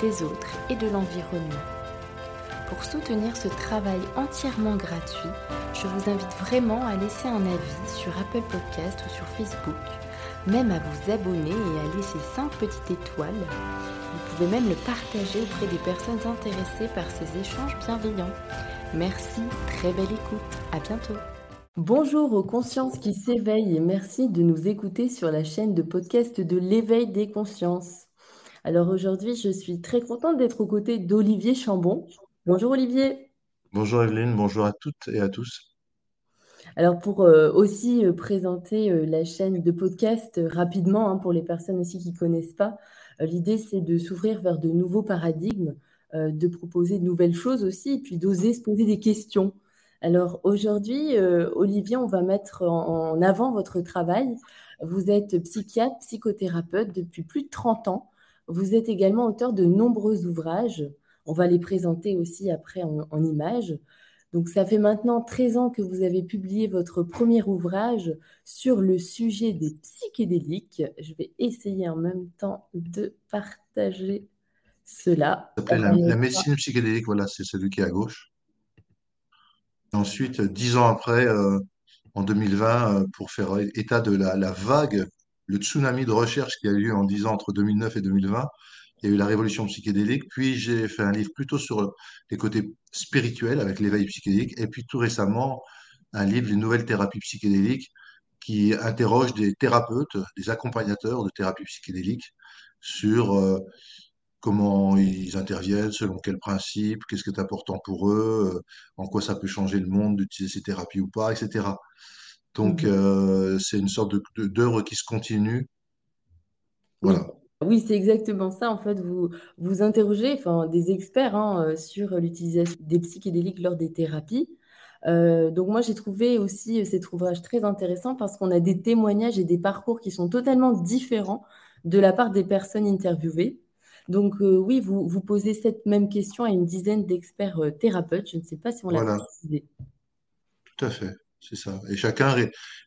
des autres et de l'environnement. Pour soutenir ce travail entièrement gratuit, je vous invite vraiment à laisser un avis sur Apple Podcast ou sur Facebook, même à vous abonner et à laisser 5 petites étoiles. Vous pouvez même le partager auprès des personnes intéressées par ces échanges bienveillants. Merci, très belle écoute, à bientôt. Bonjour aux consciences qui s'éveillent et merci de nous écouter sur la chaîne de podcast de l'éveil des consciences. Alors aujourd'hui, je suis très contente d'être aux côtés d'Olivier Chambon. Bonjour Olivier. Bonjour Evelyne, bonjour à toutes et à tous. Alors pour euh, aussi euh, présenter euh, la chaîne de podcast rapidement, hein, pour les personnes aussi qui ne connaissent pas, l'idée c'est de s'ouvrir vers de nouveaux paradigmes, de proposer de nouvelles choses aussi, et puis d'oser se poser des questions. Alors aujourd'hui, Olivier, on va mettre en avant votre travail. Vous êtes psychiatre, psychothérapeute depuis plus de 30 ans. Vous êtes également auteur de nombreux ouvrages. On va les présenter aussi après en, images. Donc ça fait maintenant 13 ans que vous avez publié votre premier ouvrage sur le sujet des psychédéliques. Je vais essayer en même temps de partager cela. Ça s'appelle la, médecine psychédélique, voilà, c'est celui qui est à gauche. ensuite, dix ans après, euh, en 2020, euh, pour faire état de la, la vague le tsunami de recherche qui a eu lieu en 10 ans entre 2009 et 2020. Il y a eu la révolution psychédélique, puis j'ai fait un livre plutôt sur les côtés spirituels avec l'éveil psychédélique, et puis tout récemment, un livre, Les nouvelles thérapies psychédéliques, qui interroge des thérapeutes, des accompagnateurs de thérapie psychédélique sur euh, comment ils interviennent, selon quels principes, qu'est-ce qui est important pour eux, euh, en quoi ça peut changer le monde d'utiliser ces thérapies ou pas, etc. Donc, mmh. euh, c'est une sorte d'œuvre qui se continue. Voilà. Oui, c'est exactement ça. En fait, vous vous interrogez, enfin, des experts hein, euh, sur l'utilisation des psychédéliques lors des thérapies. Euh, donc moi, j'ai trouvé aussi cet ouvrage très intéressant parce qu'on a des témoignages et des parcours qui sont totalement différents de la part des personnes interviewées. Donc oui, vous, vous posez cette même question à une dizaine d'experts thérapeutes. Je ne sais pas si on l'a voilà. précisé. Tout à fait. C'est ça. Et chacun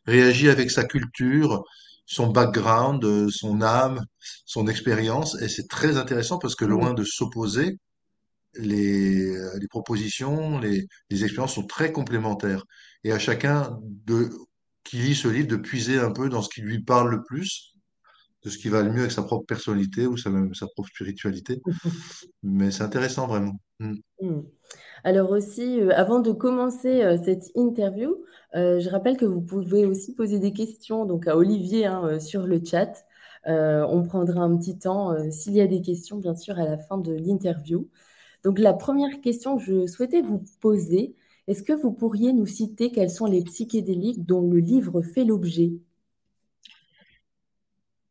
réagit avec sa culture, son background, euh, son âme, son expérience. Et c'est très intéressant parce que loin de s'opposer, les, euh, les propositions, les, les expériences sont très complémentaires. Et à chacun de, qui lit ce livre de puiser un peu dans ce qui lui parle le plus, de ce qui va le mieux avec sa propre personnalité ou sa, sa propre spiritualité. Mais c'est intéressant vraiment. Mm. Mm. Alors aussi, euh, avant de commencer euh, cette interview, euh, je rappelle que vous pouvez aussi poser des questions donc à Olivier hein, sur le chat. on prendra un petit temps s'il y a des questions, bien sûr, à la fin de l'interview. Donc la première question que je souhaitais vous poser, est-ce que vous pourriez nous citer quels sont les psychédéliques dont le livre fait l'objet?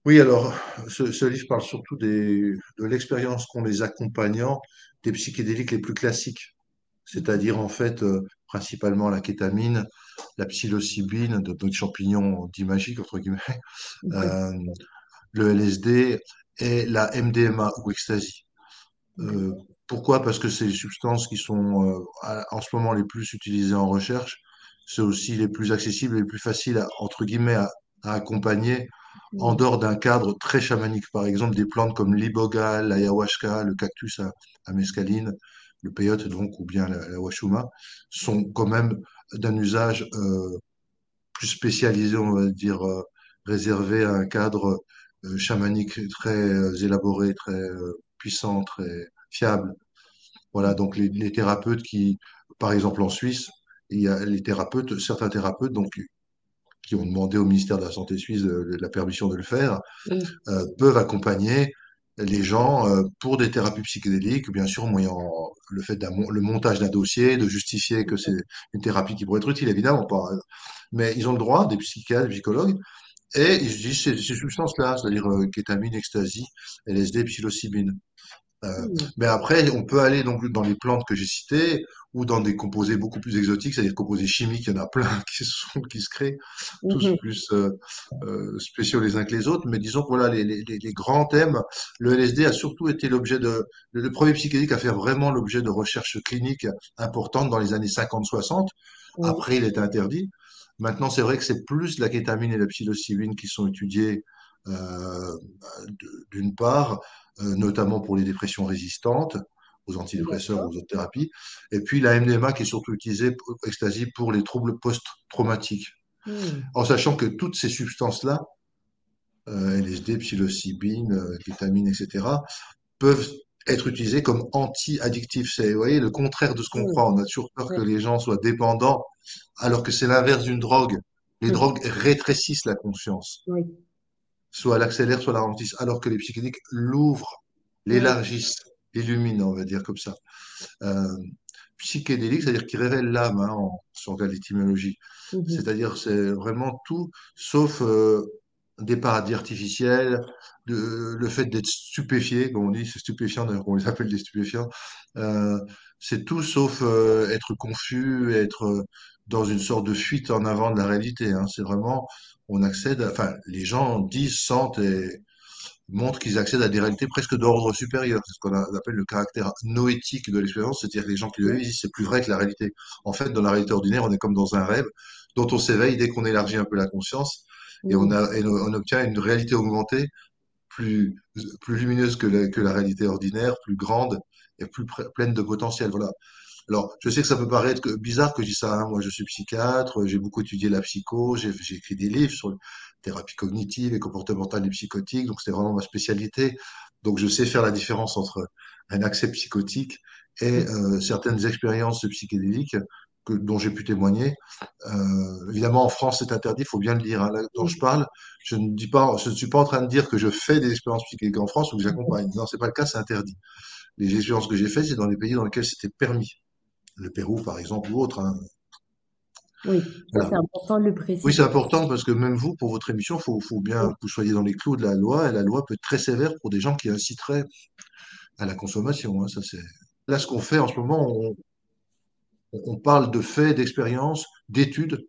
Oui, alors ce, livre parle surtout de l'expérience qu'ont les accompagnants des psychédéliques les plus classiques c'est-à-dire en fait euh, principalement la kétamine, la psilocybine, de notre champignon dit magique entre guillemets, euh, le LSD et la MDMA ou ecstasy. Euh, pourquoi? Parce que c'est les substances qui sont en ce moment les plus utilisées en recherche. C'est aussi les plus accessibles et les plus faciles à, entre guillemets à, accompagner en dehors d'un cadre très chamanique. Par exemple, des plantes comme l'iboga, l'ayahuasca, le cactus à, à mescaline, le peyote donc ou bien la, washuma, sont quand même d'un usage euh, plus spécialisé, on va dire, euh, réservé à un cadre euh, chamanique très élaboré, très puissant, très fiable. Voilà, donc les, les, thérapeutes qui, par exemple en Suisse, il y a les thérapeutes, certains thérapeutes donc qui ont demandé au ministère de la Santé suisse la permission de le faire, peuvent accompagner les gens euh, pour des thérapies psychédéliques, bien sûr, moyant le fait d'un le montage d'un dossier, de justifier que c'est une thérapie qui pourrait être utile, évidemment pas. Mais ils ont le droit, des psychiatres, des psychologues, et ils disent ces, ces substances-là, c'est-à-dire euh, kétamine, ecstasy, LSD, psilocybine. Euh, Hmm. mais après, on peut aller donc dans les plantes que j'ai citées ou dans des composés beaucoup plus exotiques, c'est-à-dire composés chimiques, il y en a plein qui se sont, qui se créent, tous Mhm. plus euh, euh, spéciaux les uns que les autres. Mais disons que voilà, les, les, les grands thèmes, le LSD a surtout été l'objet de, le, le premier psychédélique à faire vraiment l'objet de recherches cliniques importantes dans les années 50-60. Oui, Après, il est interdit. Maintenant, c'est vrai que c'est plus la kétamine et la psilocybine qui sont étudiées euh, d'une part, notamment pour les dépressions résistantes aux antidépresseurs, aux autres thérapies, et puis la MDMA qui est surtout utilisée, pour- ecstasy, pour les troubles post-traumatiques. Hmm. En sachant que toutes ces substances-là, euh, LSD, psilocybine, euh, kétamine, etc., peuvent être utilisées comme anti-addictifs. C'est, vous voyez, le contraire de ce qu'on Hmm. croit. On a toujours peur que les gens soient dépendants, alors que c'est l'inverse d'une drogue. Les Hmm. drogues rétrécissent la conscience. Soit l'accélère, soit la ralentisse, alors que les psychédéliques l'ouvrent, l'élargissent, l'illuminent, on va dire comme ça. Euh, psychédélique, c'est-à-dire qui révèle l'âme, hein, en- si on regarde l'étymologie. Mhm. C'est-à-dire c'est vraiment tout, sauf euh, des paradis artificiels, de- le fait d'être stupéfié, comme on dit, c'est stupéfiant, d'ailleurs on les appelle des stupéfiants, euh, c'est tout sauf euh, être confus, être dans une sorte de fuite en avant de la réalité. hein. C'est vraiment, on accède, à- enfin, les gens disent, sentent et montrent qu'ils accèdent à des réalités presque d'ordre supérieur. C'est ce qu'on appelle le caractère noétique de l'expérience, c'est-à-dire que les gens qui le vivent, disent, c'est plus vrai que la réalité. En fait, dans la réalité ordinaire, on est comme dans un rêve dont on s'éveille dès qu'on élargit un peu la conscience et on a, et on obtient une réalité augmentée plus, plus lumineuse que la, que la réalité ordinaire, plus grande et plus pleine de potentiel. Voilà. Alors, je sais que ça peut paraître bizarre que je dise ça. hein. Moi, je suis psychiatre, j'ai beaucoup étudié la psycho, j'ai écrit des livres sur la thérapie cognitive et comportementale et psychotique, donc c'est vraiment ma spécialité. Donc, je sais faire la différence entre un accès psychotique et euh, certaines expériences psychédéliques que, dont j'ai pu témoigner. Euh, évidemment, en France, c'est interdit, il faut bien le dire. hein. Là dont je Oui. parle, je ne dis pas, je ne suis pas en train de dire que je fais des expériences psychédéliques en France ou que j'accompagne. Non, c'est pas le cas, c'est interdit. Les expériences que j'ai faites, c'est dans les pays dans lesquels c'était permis le Pérou, par exemple, ou autre. hein. Oui, Voilà. c'est important de le Oui, c'est préciser. important parce que même vous, pour votre émission, il faut, faut bien que vous soyez dans les clous de la loi, et la loi peut être très sévère pour des gens qui inciteraient à la consommation. hein, ça, c'est... Là, ce qu'on fait en ce moment, on, on parle de faits, d'expériences, d'études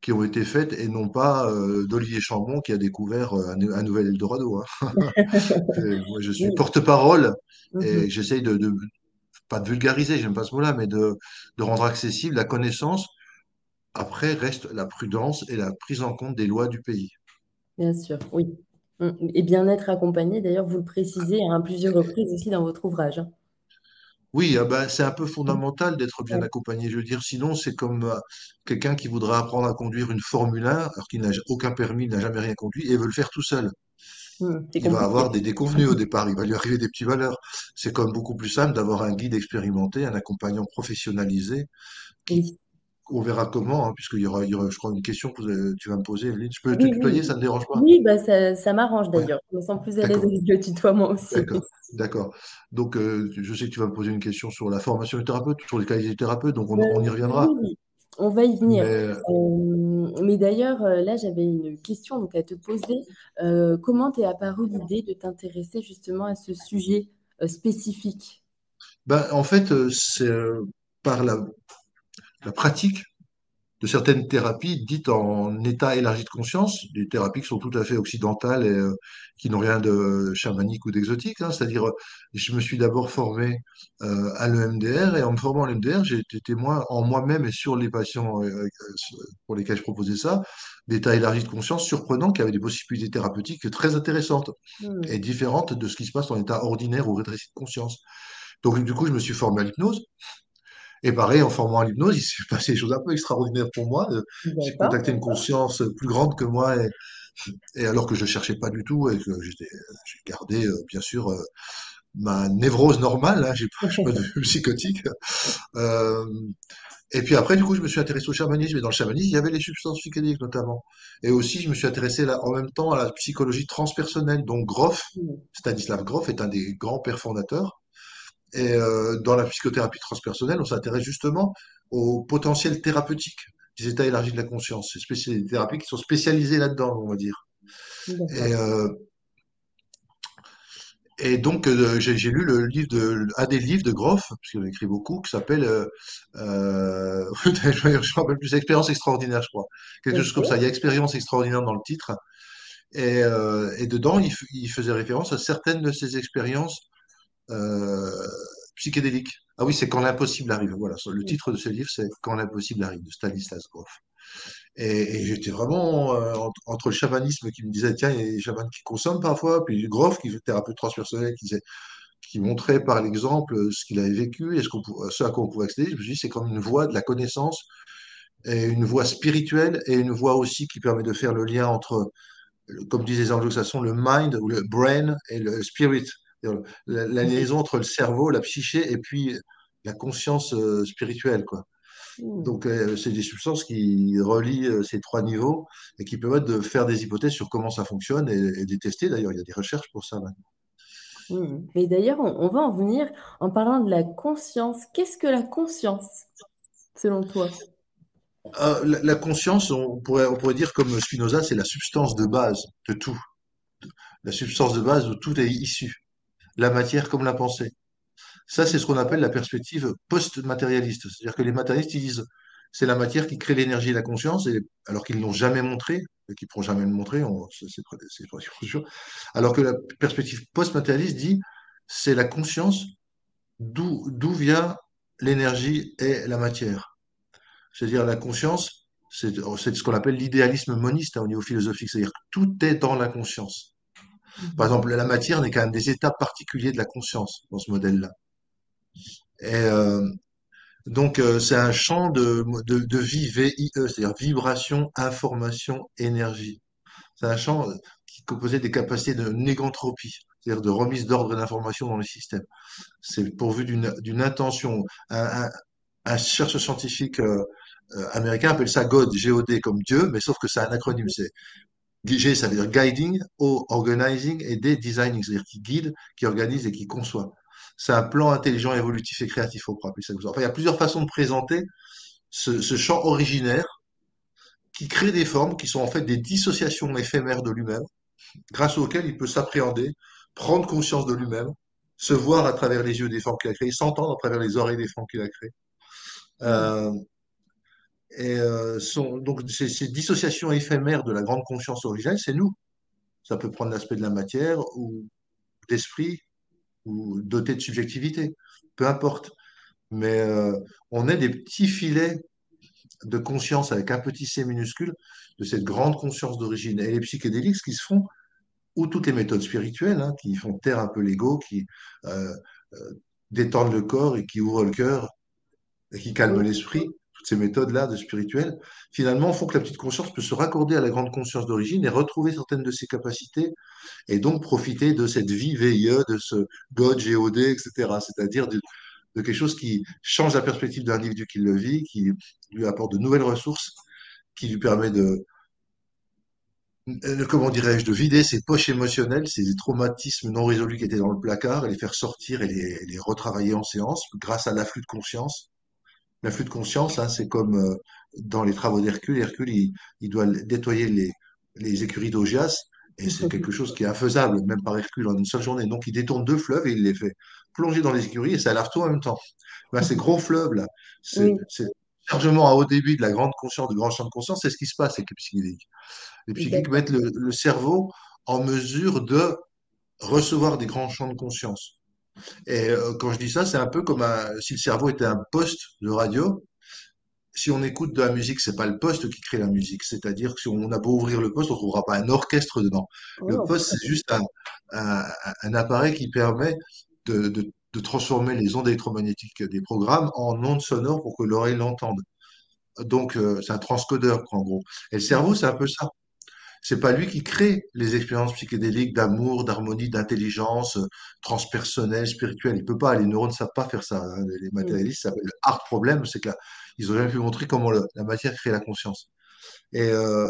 qui ont été faites et non pas euh, d'Olivier Chambon qui a découvert euh, un, un nouvel Eldorado. hein. Moi, je suis oui. porte-parole et Mhm. j'essaye de, de- pas de vulgariser, j'aime pas ce mot-là, mais de, de rendre accessible la connaissance Après, reste la prudence et la prise en compte des lois du pays. Bien sûr, oui. Mm. Et bien être accompagné, d'ailleurs, vous le précisez à plusieurs reprises aussi dans votre ouvrage. hein. Oui, ah ben, c'est un peu fondamental d'être bien Ouais. accompagné. Je veux dire, sinon, c'est comme euh, quelqu'un qui voudra apprendre à conduire une Formule 1, alors qu'il n'a aucun permis, il n'a jamais rien conduit, et veut le faire tout seul. Mm. C'est Il va avoir des déconvenues au départ, il va lui arriver des petits malheurs. C'est comme beaucoup plus simple d'avoir un guide expérimenté, un accompagnant professionnalisé, qui, Oui, on verra comment, hein, puisqu'il y aura, il y aura, je crois, une question que avez- tu vas me poser, Evelyne. Je peux te oui, tutoyer, ça ne dérange pas? Oui, bah ça, ça m'arrange Ouais, d'ailleurs. Je me sens plus à l'aise avec le tutoiement aussi. D'accord. Donc, euh, je sais que tu vas me poser une question sur la formation des thérapeutes, sur les qualités des thérapeutes, donc on, Euh, on y oui, reviendra. On va y venir. Mais Euh, mais d'ailleurs, euh, là, j'avais une question donc, à te poser. Euh, comment t'est apparue l'idée de t'intéresser justement à ce sujet euh, spécifique? ben, en fait, euh, c'est euh, par la, la pratique de certaines thérapies dites en état élargi de conscience, des thérapies qui sont tout à fait occidentales et euh, qui n'ont rien de chamanique ou d'exotique. hein. C'est-à-dire, je me suis d'abord formé euh, à l'EMDR et en me formant à l'EMDR, j'ai été témoin en moi-même et sur les patients euh, pour lesquels je proposais ça, d'état élargi de conscience surprenant qui avaient des possibilités thérapeutiques très intéressantes et Hmm, différentes de ce qui se passe en état ordinaire ou rétréci de conscience. Donc, du coup, je me suis formé à l'hypnose. Et pareil, en formant à l'hypnose, il s'est passé des choses un peu extraordinaires pour moi. Euh, J'ai contacté une conscience plus grande que moi, et, et alors que je cherchais pas du tout, et que j'ai gardé, euh, bien sûr, euh, ma névrose normale, hein, j'ai pas, pas devenu psychotique. Euh, et puis après, du coup, je me suis intéressé au chamanisme, et dans le chamanisme, il y avait les substances psychédéliques notamment. Et aussi, je me suis intéressé là, en même temps à la psychologie transpersonnelle. Donc, Groff, Stanislav Grof est un des grands pères fondateurs. Et euh, dans la psychothérapie transpersonnelle, on s'intéresse justement au potentiel thérapeutique des états élargis de la conscience. C'est des thérapies qui sont spécialisées là-dedans, on va dire. Et, euh, Et donc, euh, j'ai lu le livre de, un des livres de Groff, parce qu'il a écrit beaucoup, qui s'appelle, euh, euh, je me rappelle plus, Expérience extraordinaire, je crois. Quelque chose comme ça. Il y a. Expérience extraordinaire dans le titre. Et, et dedans, il, il faisait référence à certaines de ses expériences euh, psychédéliques. Ah oui, c'est Quand l'impossible arrive. Voilà, le titre de ce livre, c'est Quand l'impossible arrive, de Stanislas Grof. Et, et j'étais vraiment euh, entre, entre le chamanisme qui me disait, tiens, il y a des chamans qui consomment parfois, puis Grof, qui était thérapeute transpersonnel, qui disait, qui montrait par l'exemple euh, ce qu'il avait vécu et ce, ce à quoi on pouvait accéder. Je me suis dit, c'est comme une voie de la connaissance, et une voie spirituelle et une voie aussi qui permet de faire le lien entre, comme disent les anglo-saxons, le mind ou le brain et le spirit. La, la liaison entre le cerveau, la psyché et puis la conscience euh, spirituelle, quoi. Mhm. Donc, euh, c'est des substances qui relient euh, ces trois niveaux et qui permettent de faire des hypothèses sur comment ça fonctionne et, et de les tester. D'ailleurs, il y a des recherches pour ça. maintenant. Mhm. Mais d'ailleurs, on, on va en venir en parlant de la conscience. Qu'est-ce que la conscience, selon toi? La, la conscience, on pourrait, on pourrait dire comme Spinoza, c'est la substance de base de tout. La substance de base où tout est issu. La matière comme la pensée. Ça, c'est ce qu'on appelle la perspective post-matérialiste. C'est-à-dire que les matérialistes ils disent c'est la matière qui crée l'énergie et la conscience, et, alors qu'ils ne l'ont jamais montré, et qu'ils ne pourront jamais le montrer, on- c'est sûr. Alors que la perspective post-matérialiste dit c'est la conscience d'où vient l'énergie et la matière. C'est-à-dire la conscience, c'est ce qu'on appelle l'idéalisme moniste hein, au niveau philosophique, c'est-à-dire tout est dans la conscience. Par exemple, la matière n'est qu'un des états particuliers de la conscience dans ce modèle-là. Euh, Donc, euh, c'est un champ de, de, de vie, VIE, c'est-à-dire vibration, information, énergie. C'est un champ euh, qui composé des capacités de négantropie, c'est-à-dire de remise d'ordre d'information dans le système. C'est pourvu d'une intention. Un, chercheur scientifique américain appelle ça God, G-O-D, comme Dieu, mais sauf que c'est un acronyme. G, ça veut dire guiding, O, organizing, et D, designing, c'est-à-dire qui guide, qui organise et qui conçoit. C'est un plan intelligent, évolutif et créatif, appeler ça comme ça. Enfin, il y a plusieurs façons de présenter ce, ce champ originaire qui crée des formes qui sont en fait des dissociations éphémères de lui-même, grâce auxquelles il peut s'appréhender, prendre conscience de lui-même, se voir à travers les yeux des formes qu'il a créées, s'entendre à travers les oreilles des formes qu'il a créées. Euh, et euh, sont, donc ces, ces dissociations éphémères de la grande conscience originelle, c'est nous. Ça peut prendre l'aspect de la matière ou d'esprit ou doté de subjectivité, peu importe. Mais euh, on est des petits filets de conscience avec un petit c minuscule de cette grande conscience d'origine. Et les psychédéliques, ce qui se font, ou toutes les méthodes spirituelles, hein, qui font taire un peu l'ego, qui euh, euh, détendent le corps et qui ouvrent le cœur et qui calment Oui. l'esprit, ces méthodes-là de spirituelles, finalement font que la petite conscience peut se raccorder à la grande conscience d'origine et retrouver certaines de ses capacités et donc profiter de cette vie VIE, de ce God, GOD, etc. C'est-à-dire de, quelque chose qui change la perspective de l'individu qui le vit, qui lui apporte de nouvelles ressources, qui lui permet de, euh, comment dirais-je, de vider ses poches émotionnelles, ces traumatismes non résolus qui étaient dans le placard, et les faire sortir et les retravailler en séance grâce à l'afflux de conscience. L'afflux de conscience, hein, c'est comme euh, dans les travaux d'Hercule. Hercule, il, il doit nettoyer les, les écuries d'Augias, et c'est quelque chose qui est infaisable, même par Hercule, en une seule journée. Donc, il détourne deux fleuves et il les fait plonger dans les écuries, et ça lave tout en même temps. Ben, ces gros fleuves-là, c'est Oui, c'est chargement à haut débit de la grande conscience, de grand champ de conscience, c'est ce qui se passe avec les psychédéliques. Les psychiques d'accord. mettent le, le cerveau en mesure de recevoir des grands champs de conscience. Et euh, quand je dis ça, c'est un peu comme un- si le cerveau était un poste de radio. Si on écoute de la musique, c'est pas le poste qui crée la musique. C'est-à-dire que si on a beau ouvrir le poste, on trouvera pas un orchestre dedans. Le Oh. poste, c'est juste un, un- un appareil qui permet de, de- de transformer les ondes électromagnétiques des programmes en ondes sonores pour que l'oreille l'entende. Donc, euh, c'est un transcodeur, en gros. Et le cerveau, c'est un peu ça. C'est pas lui qui crée les expériences psychédéliques d'amour, d'harmonie, d'intelligence euh, transpersonnelle, spirituelle. Il peut pas, les neurones ne savent pas faire ça. hein. Les matérialistes, ça s'appelle le hard problème, c'est qu'ils ont jamais pu montrer comment le- la matière crée la conscience. Et euh,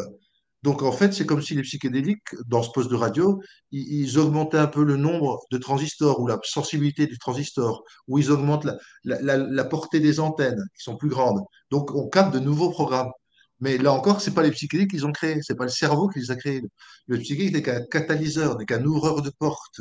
donc en fait, c'est comme si les psychédéliques, dans ce poste de radio, ils, ils augmentaient un peu le nombre de transistors ou la sensibilité des transistors, ou ils augmentent la, la- la- la portée des antennes qui sont plus grandes. Donc on capte de nouveaux programmes. Mais là encore, c'est pas les psychédéliques qu'ils ont créés, c'est pas le cerveau qui les a créés. Le psychédélique n'est qu'un catalyseur, n'est qu'un ouvreur de porte.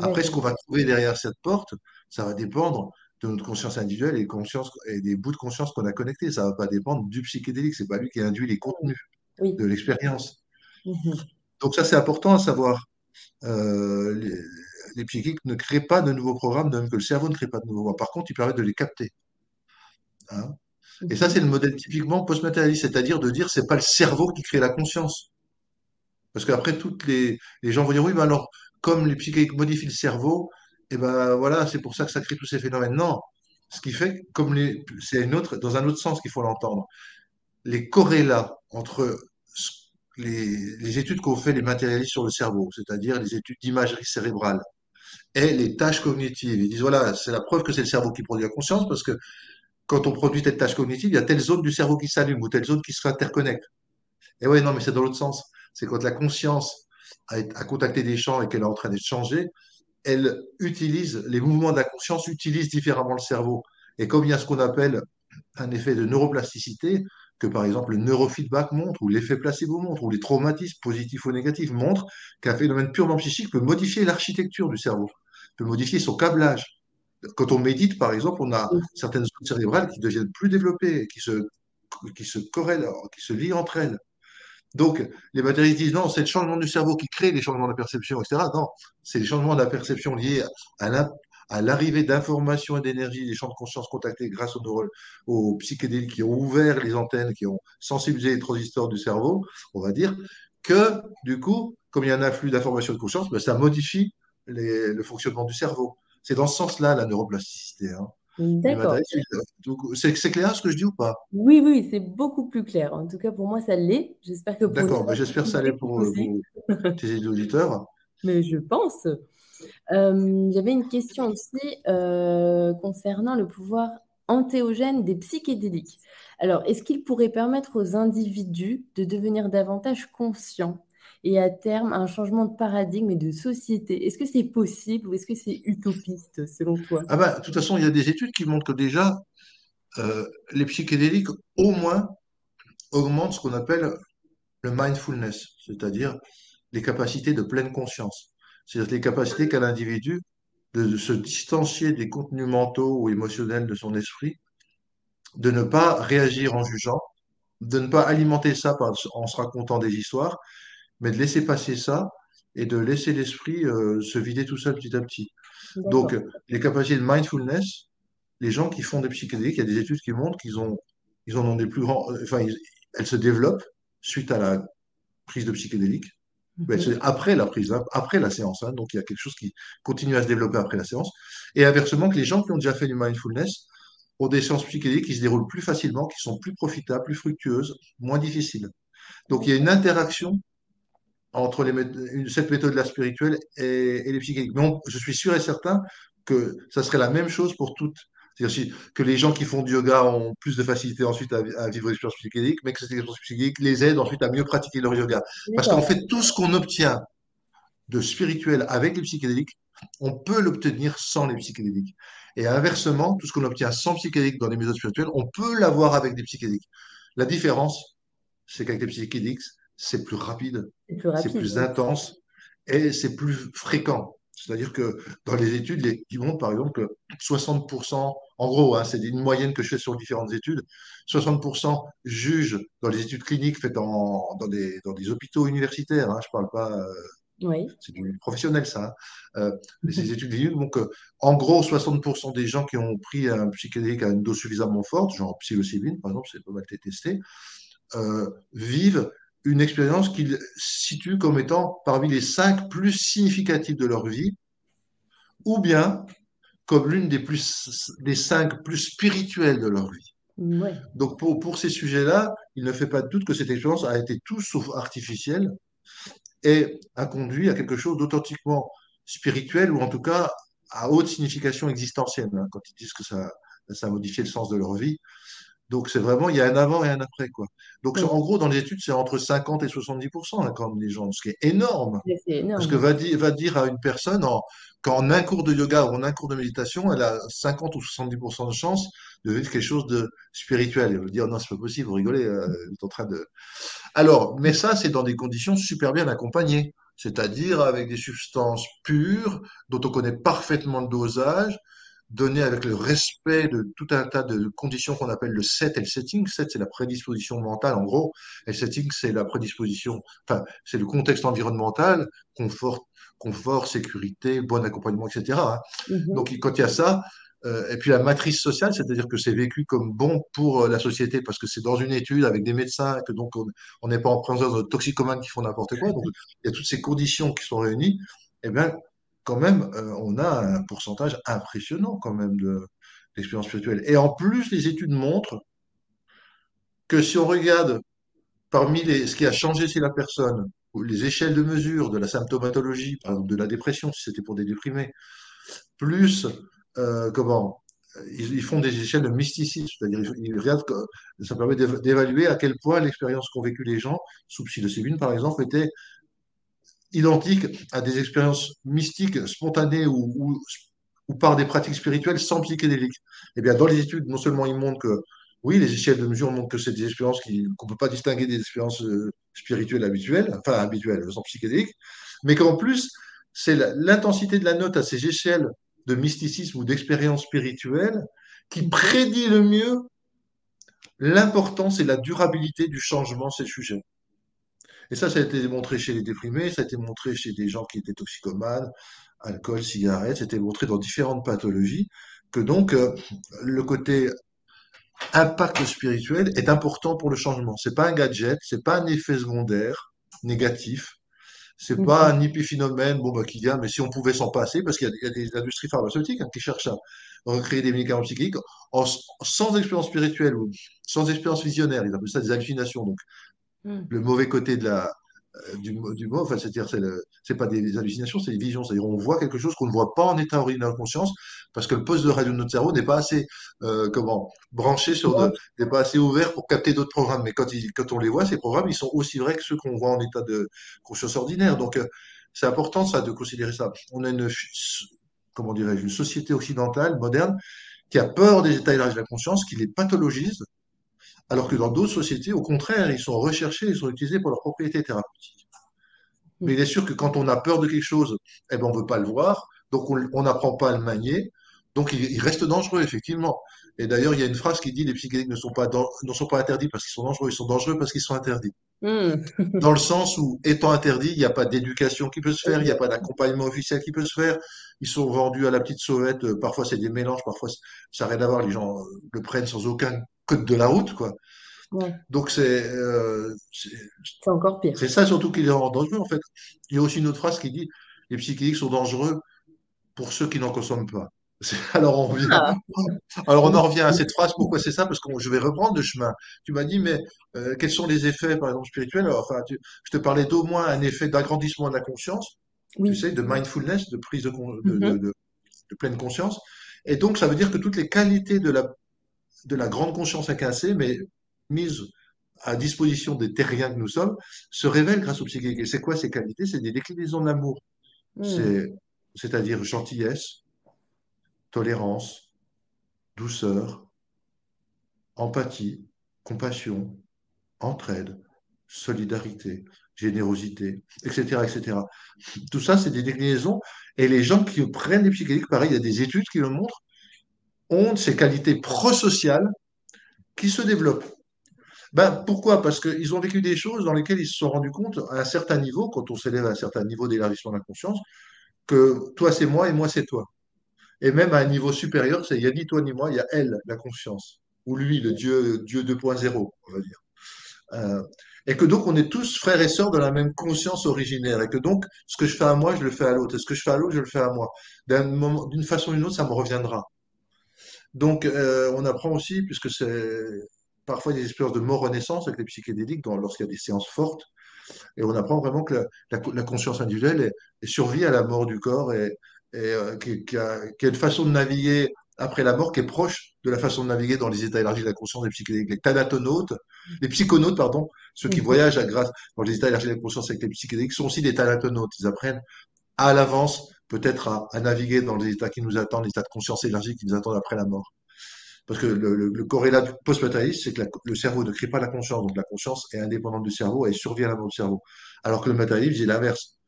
Après, ce qu'on va trouver derrière cette porte, ça va dépendre de notre conscience individuelle et, conscience, et des bouts de conscience qu'on a connectés. Ça va pas dépendre du psychédélique. C'est pas lui qui induit les contenus Oui. de l'expérience. Mhm. Donc ça, c'est important à savoir. Euh, les, les psychiques ne créent pas de nouveaux programmes, de même que le cerveau ne crée pas de nouveaux programmes. Par contre, ils permettent de les capter. hein? Et ça, c'est le modèle typiquement post-matérialiste, c'est-à-dire de dire c'est pas le cerveau qui crée la conscience. Parce qu'après, toutes les, gens vont dire oui, mais alors, comme les psychédéliques modifient le cerveau, et ben voilà, c'est pour ça que ça crée tous ces phénomènes. Non. Ce qui fait, comme c'est dans un autre sens qu'il faut l'entendre, les corrélats entre les, les études qu'ont fait les matérialistes sur le cerveau, c'est-à-dire les études d'imagerie cérébrale, et les tâches cognitives. Ils disent voilà, c'est la preuve que c'est le cerveau qui produit la conscience, parce que quand on produit telle tâche cognitive, il y a telle zone du cerveau qui s'allume ou telle zone qui se interconnecte. Et ouais, non, mais c'est dans l'autre sens. C'est quand la conscience a, a contacté des champs et qu'elle est en train d'être changée, elle utilise, les mouvements de la conscience utilisent différemment le cerveau. Et comme il y a ce qu'on appelle un effet de neuroplasticité, que par exemple le neurofeedback montre, ou l'effet placebo montre, ou les traumatismes positifs ou négatifs montrent qu'un phénomène purement psychique peut modifier l'architecture du cerveau, peut modifier son câblage. Quand on médite, par exemple, on a certaines zones cérébrales qui deviennent plus développées, qui se, qui se corrèlent, qui se lient entre elles. Donc, les matérialistes disent non, c'est le changement du cerveau qui crée les changements de la perception, etc. Non, c'est les changements de la perception liés à l'arrivée d'informations et d'énergie des champs de conscience contactés grâce aux, aux psychédéliques qui ont ouvert les antennes, qui ont sensibilisé les transistors du cerveau, on va dire, que du coup, comme il y a un afflux d'informations de conscience, ben, ça modifie les- le fonctionnement du cerveau. C'est dans ce sens-là la neuroplasticité. hein. Les D'accord. c'est clair ce que je dis ou pas? Oui, oui, c'est beaucoup plus clair. En tout cas, pour moi, ça l'est. J'espère que pour D'accord, j'espère que ça écoutent pour vos, tes auditeurs. Mais je pense. Euh, J'avais une question aussi euh, concernant le pouvoir antéogène des psychédéliques. Alors, est-ce qu'il pourrait permettre aux individus de devenir davantage conscients? Et à terme un changement de paradigme et de société? Est-ce que c'est possible ou est-ce que c'est utopiste selon toi? Ah bah, de toute façon, il y a des études qui montrent que déjà, euh, les psychédéliques, au moins, augmentent ce qu'on appelle le mindfulness, c'est-à-dire les capacités de pleine conscience. C'est-à-dire les capacités qu'a l'individu de, de se distancier des contenus mentaux ou émotionnels de son esprit, de ne pas réagir en jugeant, de ne pas alimenter ça en se racontant des histoires, mais de laisser passer ça et de laisser l'esprit euh, se vider tout seul petit à petit. Donc, les capacités de mindfulness, les gens qui font des psychédéliques, il y a des études qui montrent qu'ils ont, ils en ont des plus grands, enfin, ils- elles se développent suite à la prise de psychédéliques. Mhm. c'est après la prise, hein, après la séance. hein. donc, il y a quelque chose qui continue à se développer après la séance. Et inversement, que les gens qui ont déjà fait du mindfulness ont des séances psychédéliques qui se déroulent plus facilement, qui sont plus profitables, plus fructueuses, moins difficiles. Donc, il y a une interaction entre les une- cette méthode-là spirituelle et, et les psychédéliques. Mais on- je suis sûr et certain que ça serait la même chose pour toutes. C'est-à-dire que les gens qui font du yoga ont plus de facilité ensuite à, vi- à vivre l'expérience psychédélique, mais que cette expérience psychédélique les aide ensuite à mieux pratiquer leur yoga. Parce qu'en fait, tout ce qu'on obtient de spirituel avec les psychédéliques, on peut l'obtenir sans les psychédéliques. Et inversement, tout ce qu'on obtient sans psychédéliques dans les méthodes spirituelles, on peut l'avoir avec des psychédéliques. La différence, c'est qu'avec les psychédéliques, c'est plus rapide, C'est plus intense et c'est plus fréquent. C'est-à-dire que dans les études, les, ils montrent par exemple que 60%, en gros, hein, c'est une moyenne que je fais sur différentes études, 60% jugent dans les études cliniques faites en- dans, des, dans des hôpitaux universitaires, hein, je parle pas, euh, Oui. c'est du professionnel ça, hein, euh, mais ces études cliniques montrent que, en gros, 60% des gens qui ont pris un psychédélique à une dose suffisamment forte, genre psilocybine par exemple, c'est pas mal été testé, euh, vivent une expérience qu'ils situent comme étant parmi les cinq plus significatives de leur vie, ou bien comme l'une des, plus, des cinq plus spirituelles de leur vie. Ouais. Donc pour, pour ces sujets-là, il ne fait pas de doute que cette expérience a été tout sauf artificielle et a conduit à quelque chose d'authentiquement spirituel ou en tout cas à haute signification existentielle, hein, quand ils disent que ça, ça a modifié le sens de leur vie. Donc, c'est vraiment, il y a un avant et un après, quoi. Donc, Oui. en gros, dans les études, c'est entre 50 et 70%, hein, quand même, les gens, ce qui est énorme. C'est c'est Parce que énorme. va, di- va dire à une personne, en, qu'en un cours de yoga ou en un cours de méditation, elle a 50 ou 70% de chance de vivre quelque chose de spirituel. Elle veut dire, non, c'est pas possible, vous rigolez, euh, vous êtes en train de... Alors, mais ça, c'est dans des conditions super bien accompagnées. c'est-à-dire avec des substances pures dont on connaît parfaitement le dosage, donné avec le respect de tout un tas de conditions qu'on appelle le set et le setting. Set, c'est la prédisposition mentale, en gros, et le setting, c'est la prédisposition, enfin, c'est le contexte environnemental, confort, confort, sécurité, bon accompagnement, etc. hein. Mhm. Donc, quand il y a ça, euh, et puis la matrice sociale, c'est-à-dire que c'est vécu comme bon pour euh, la société parce que c'est dans une étude avec des médecins, que donc on on n'est pas en présence de toxicomanes qui font n'importe quoi. Donc il y a toutes ces conditions qui sont réunies. Eh bien, quand même, euh, on a un pourcentage impressionnant quand même de d'expérience spirituelle. Et en plus, les études montrent que si on regarde parmi les, ce qui a changé chez la personne, les échelles de mesure de la symptomatologie, par exemple de la dépression, si c'était pour des déprimés, plus euh, comment ils, font des échelles de mysticisme, c'est-à-dire regardent que- ça permet d'éva- d'évaluer à quel point l'expérience qu'ont vécu les gens sous psilocybine, par exemple, était identique à des expériences mystiques spontanées ou, par des pratiques spirituelles sans psychédéliques. Eh bien, dans les études, non seulement ils montrent que oui, les échelles de mesure montrent que c'est des expériences qu'on ne peut pas distinguer des expériences euh, spirituelles habituelles, enfin habituelles, sans psychédéliques, mais qu'en plus, c'est l'intensité de la note à ces échelles de mysticisme ou d'expérience spirituelle qui prédit le mieux l'importance et la durabilité du changement chez le sujet. Et ça, ça a été démontré chez les déprimés, ça a été montré chez des gens qui étaient toxicomanes, alcool, cigarettes, c'était montré dans différentes pathologies, que donc euh, le côté impact spirituel est important pour le changement. C'est pas un gadget, c'est pas un effet secondaire négatif, c'est pas Mhm. un épiphénomène bon, bah, qui vient, mais si on pouvait s'en passer, parce qu'il y, a y a des industries pharmaceutiques hein, qui cherchent à recréer des médicaments psychiques en- sans expérience spirituelle ou sans expérience visionnaire, ils appellent ça des hallucinations. Donc, Mhm. le mauvais côté de la, euh, du, du mot, enfin, c'est-à-dire, c'est le- c'est pas des hallucinations, c'est des visions. C'est-à-dire, on voit quelque chose qu'on ne voit pas en état ordinaire de conscience, parce que le poste de radio de notre cerveau n'est pas assez, euh, comment, branché sur de, n'est pas assez ouvert pour capter d'autres programmes. Mais quand, ils- quand on les voit, ces programmes, ils sont aussi vrais que ceux qu'on voit en état de conscience ordinaire. Donc, euh, c'est important, ça, de considérer ça. On a une, comment dirais-je, une société occidentale, moderne, qui a peur des états élargis de la conscience, qui les pathologise, alors que dans d'autres sociétés, au contraire, ils sont recherchés, ils sont utilisés pour leurs propriétés thérapeutiques. Mais il est sûr que quand on a peur de quelque chose, eh ben, on veut pas le voir, donc on n'apprend pas à le manier, donc il, il reste dangereux, effectivement. Et d'ailleurs, il y a une phrase qui dit les psychédéliques ne sont pas, dan- ne sont pas interdits parce qu'ils sont dangereux, ils sont dangereux parce qu'ils sont interdits. Mhm. Dans le sens où, étant interdits, il n'y a pas d'éducation qui peut se faire, il n'y a pas d'accompagnement officiel qui peut se faire, ils sont vendus à la petite sauvette, euh, parfois c'est des mélanges, parfois ça n'a rien à voir, les gens euh, le prennent sans aucun code de la route, quoi. Ouais, Donc c'est euh, c'est c'est encore c'est pire. ça surtout qui les rend dangereux, en fait. Il y a aussi une autre phrase qui dit les psychédéliques sont dangereux pour ceux qui n'en consomment pas. C'est- Alors on revient, Ah, alors on en revient à cette phrase. Pourquoi c'est ça? Parce que je vais reprendre le chemin. Tu m'as dit, mais euh, quels sont les effets, par exemple, spirituels? Alors, enfin, tu- je te parlais d'au moins un effet d'agrandissement de la conscience, tu sais, de mindfulness, de prise de, con- de, de- Mhm. de- de pleine conscience. Et donc, ça veut dire que toutes les qualités de la, de la grande conscience incassée, mais mises à disposition des terriens que nous sommes, se révèlent grâce au psychique. Et c'est quoi ces qualités? C'est des déclinaisons de l'amour. C'est, c'est-à-dire gentillesse, tolérance, douceur, empathie, compassion, entraide, solidarité, générosité, etc., etc. Tout ça, c'est des déclinaisons. Et les gens qui prennent des psychédéliques, pareil, il y a des études qui le montrent, ont ces qualités prosociales qui se développent. Ben, pourquoi? Parce qu'ils ont vécu des choses dans lesquelles ils se sont rendus compte, à un certain niveau, quand on s'élève à un certain niveau d'élargissement de la conscience, que toi c'est moi et moi c'est toi. Et même à un niveau supérieur, c'est il n'y a ni toi ni moi, il y a elle, la conscience. Ou lui, le Dieu, Dieu 2.0, on va dire. Euh, et que donc on est tous frères et sœurs de la même conscience originaire. Et que donc ce que je fais à moi, je le fais à l'autre. Et ce que je fais à l'autre, je le fais à moi. D'une façon ou d'une autre, ça me reviendra. Donc euh, on apprend aussi, puisque c'est parfois des expériences de mort renaissance avec les psychédéliques, lorsqu'il y a des séances fortes, et on apprend vraiment que la, la- la conscience individuelle est, est survie à la mort du corps et, et euh, qui, qui a, qui a une façon de naviguer après la mort qui est proche de la façon de naviguer dans les états élargis de la conscience des psychédéliques. Les thanatonautes, les psychonautes, pardon, ceux qui voyagent à grâce dans les états élargis de la conscience avec les psychédéliques sont aussi des thanatonautes. Ils apprennent à l'avance peut-être à, naviguer dans les états qui nous attendent, les états de conscience élargis qui nous attendent après la mort. Parce que le, le, le corrélat du post-matérialiste, c'est que le cerveau ne crée pas la conscience. Donc la conscience est indépendante du cerveau et survient à la mort du cerveau. Alors que le matérialisme, c'est l'inverse.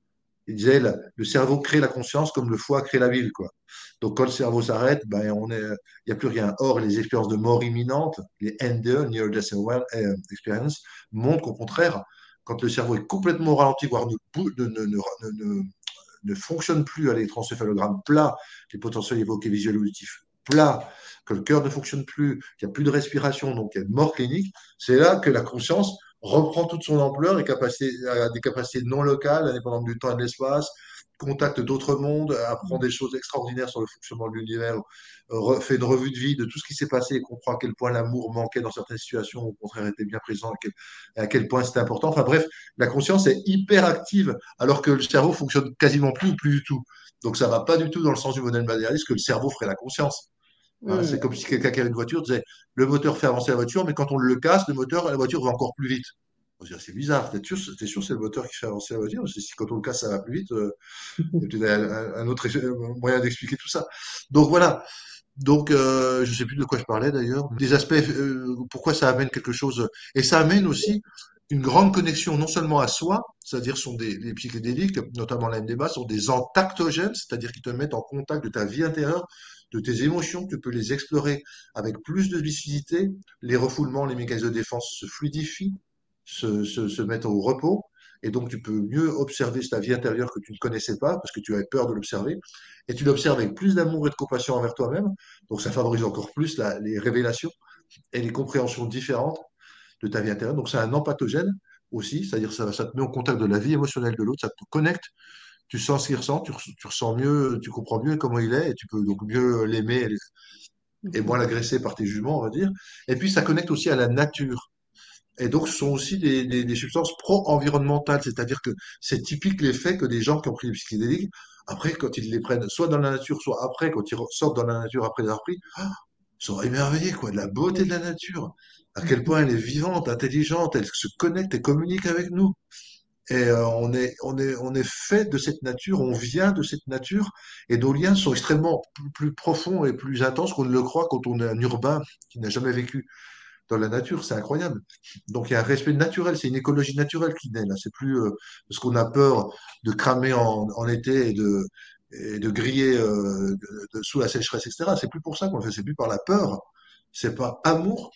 Il disait, le, cerveau crée la conscience comme le foie crée la ville, quoi. Donc, quand le cerveau s'arrête, ben, on est, il n'y a plus rien. Or, les expériences de mort imminente, les NDE, Near Death euh, Experience, montrent qu'au contraire, quand le cerveau est complètement ralenti, voire ne, ne, ne, ne, ne fonctionne plus à l'électroencéphalogramme plat, les potentiels évoqués visuels auditifs plat, que le cœur ne fonctionne plus, qu'il n'y a plus de respiration, donc il y a une mort clinique, c'est là que la conscience reprend toute son ampleur et capacité, a des capacités non locales, indépendantes du temps et de l'espace, contact d'autres mondes, apprend des choses extraordinaires sur le fonctionnement de l'univers, fait une revue de vie de tout ce qui s'est passé et comprend à quel point l'amour manquait dans certaines situations, au contraire était bien présent, à quel, à quel point c'était important. Enfin bref, la conscience est hyper active alors que le cerveau fonctionne quasiment plus ou plus du tout. Donc ça va pas du tout dans le sens du modèle matérialiste que le cerveau ferait la conscience. Hein, c'est comme si quelqu'un qui avait une voiture disait le moteur fait avancer la voiture, mais quand on le casse, le moteur, la voiture va encore plus vite. C'est bizarre, t'es sûr, es sûr c'est le moteur qui fait avancer la voiture? Si quand on le casse, ça va plus vite, euh, il y a peut-être un, autre moyen d'expliquer tout ça. Donc voilà. Donc, euh, je ne sais plus de quoi je parlais d'ailleurs. Des aspects, euh, pourquoi ça amène quelque chose. Et ça amène aussi une grande connexion non seulement à soi, c'est-à-dire sont des, des psychédéliques, notamment la MDMA, sont des entactogènes, c'est-à-dire qui te mettent en contact de ta vie intérieure, de tes émotions, tu peux les explorer avec plus de lucidité, les refoulements, les mécanismes de défense se fluidifient, se, se, mettent au repos, et donc tu peux mieux observer ta vie intérieure que tu ne connaissais pas, parce que tu avais peur de l'observer, et tu l'observes avec plus d'amour et de compassion envers toi-même, donc ça favorise encore plus les révélations et les compréhensions différentes de ta vie intérieure. Donc c'est un empathogène aussi, c'est-à-dire ça, ça te met en contact de la vie émotionnelle de l'autre, ça te connecte tu sens ce qu'il ressent, tu, ressens mieux, tu comprends mieux comment il est, et tu peux donc mieux l'aimer et, moins l'agresser par tes jugements, on va dire. Et puis, ça connecte aussi à la nature. Et donc, ce sont aussi des, substances pro-environnementales, c'est-à-dire que c'est typique l'effet que des gens qui ont pris les psychédéliques, après, quand ils les prennent, soit dans la nature, soit après, quand ils sortent dans la nature après les avoir pris, ah, ils sont émerveillés, quoi, de la beauté de la nature, à quel point elle est vivante, intelligente, elle se connecte et communique avec nous. Et euh, on, est, on, est, on est fait de cette nature, on vient de cette nature, et nos liens sont extrêmement plus, profonds et plus intenses qu'on ne le croit quand on est un urbain qui n'a jamais vécu dans la nature. C'est incroyable. Donc il y a un respect naturel, c'est une écologie naturelle qui naît là. C'est plus euh, parce qu'on a peur de cramer en, en été et de, et de griller euh, de, sous la sécheresse, etc. C'est plus pour ça qu'on le fait, c'est plus par la peur, c'est par amour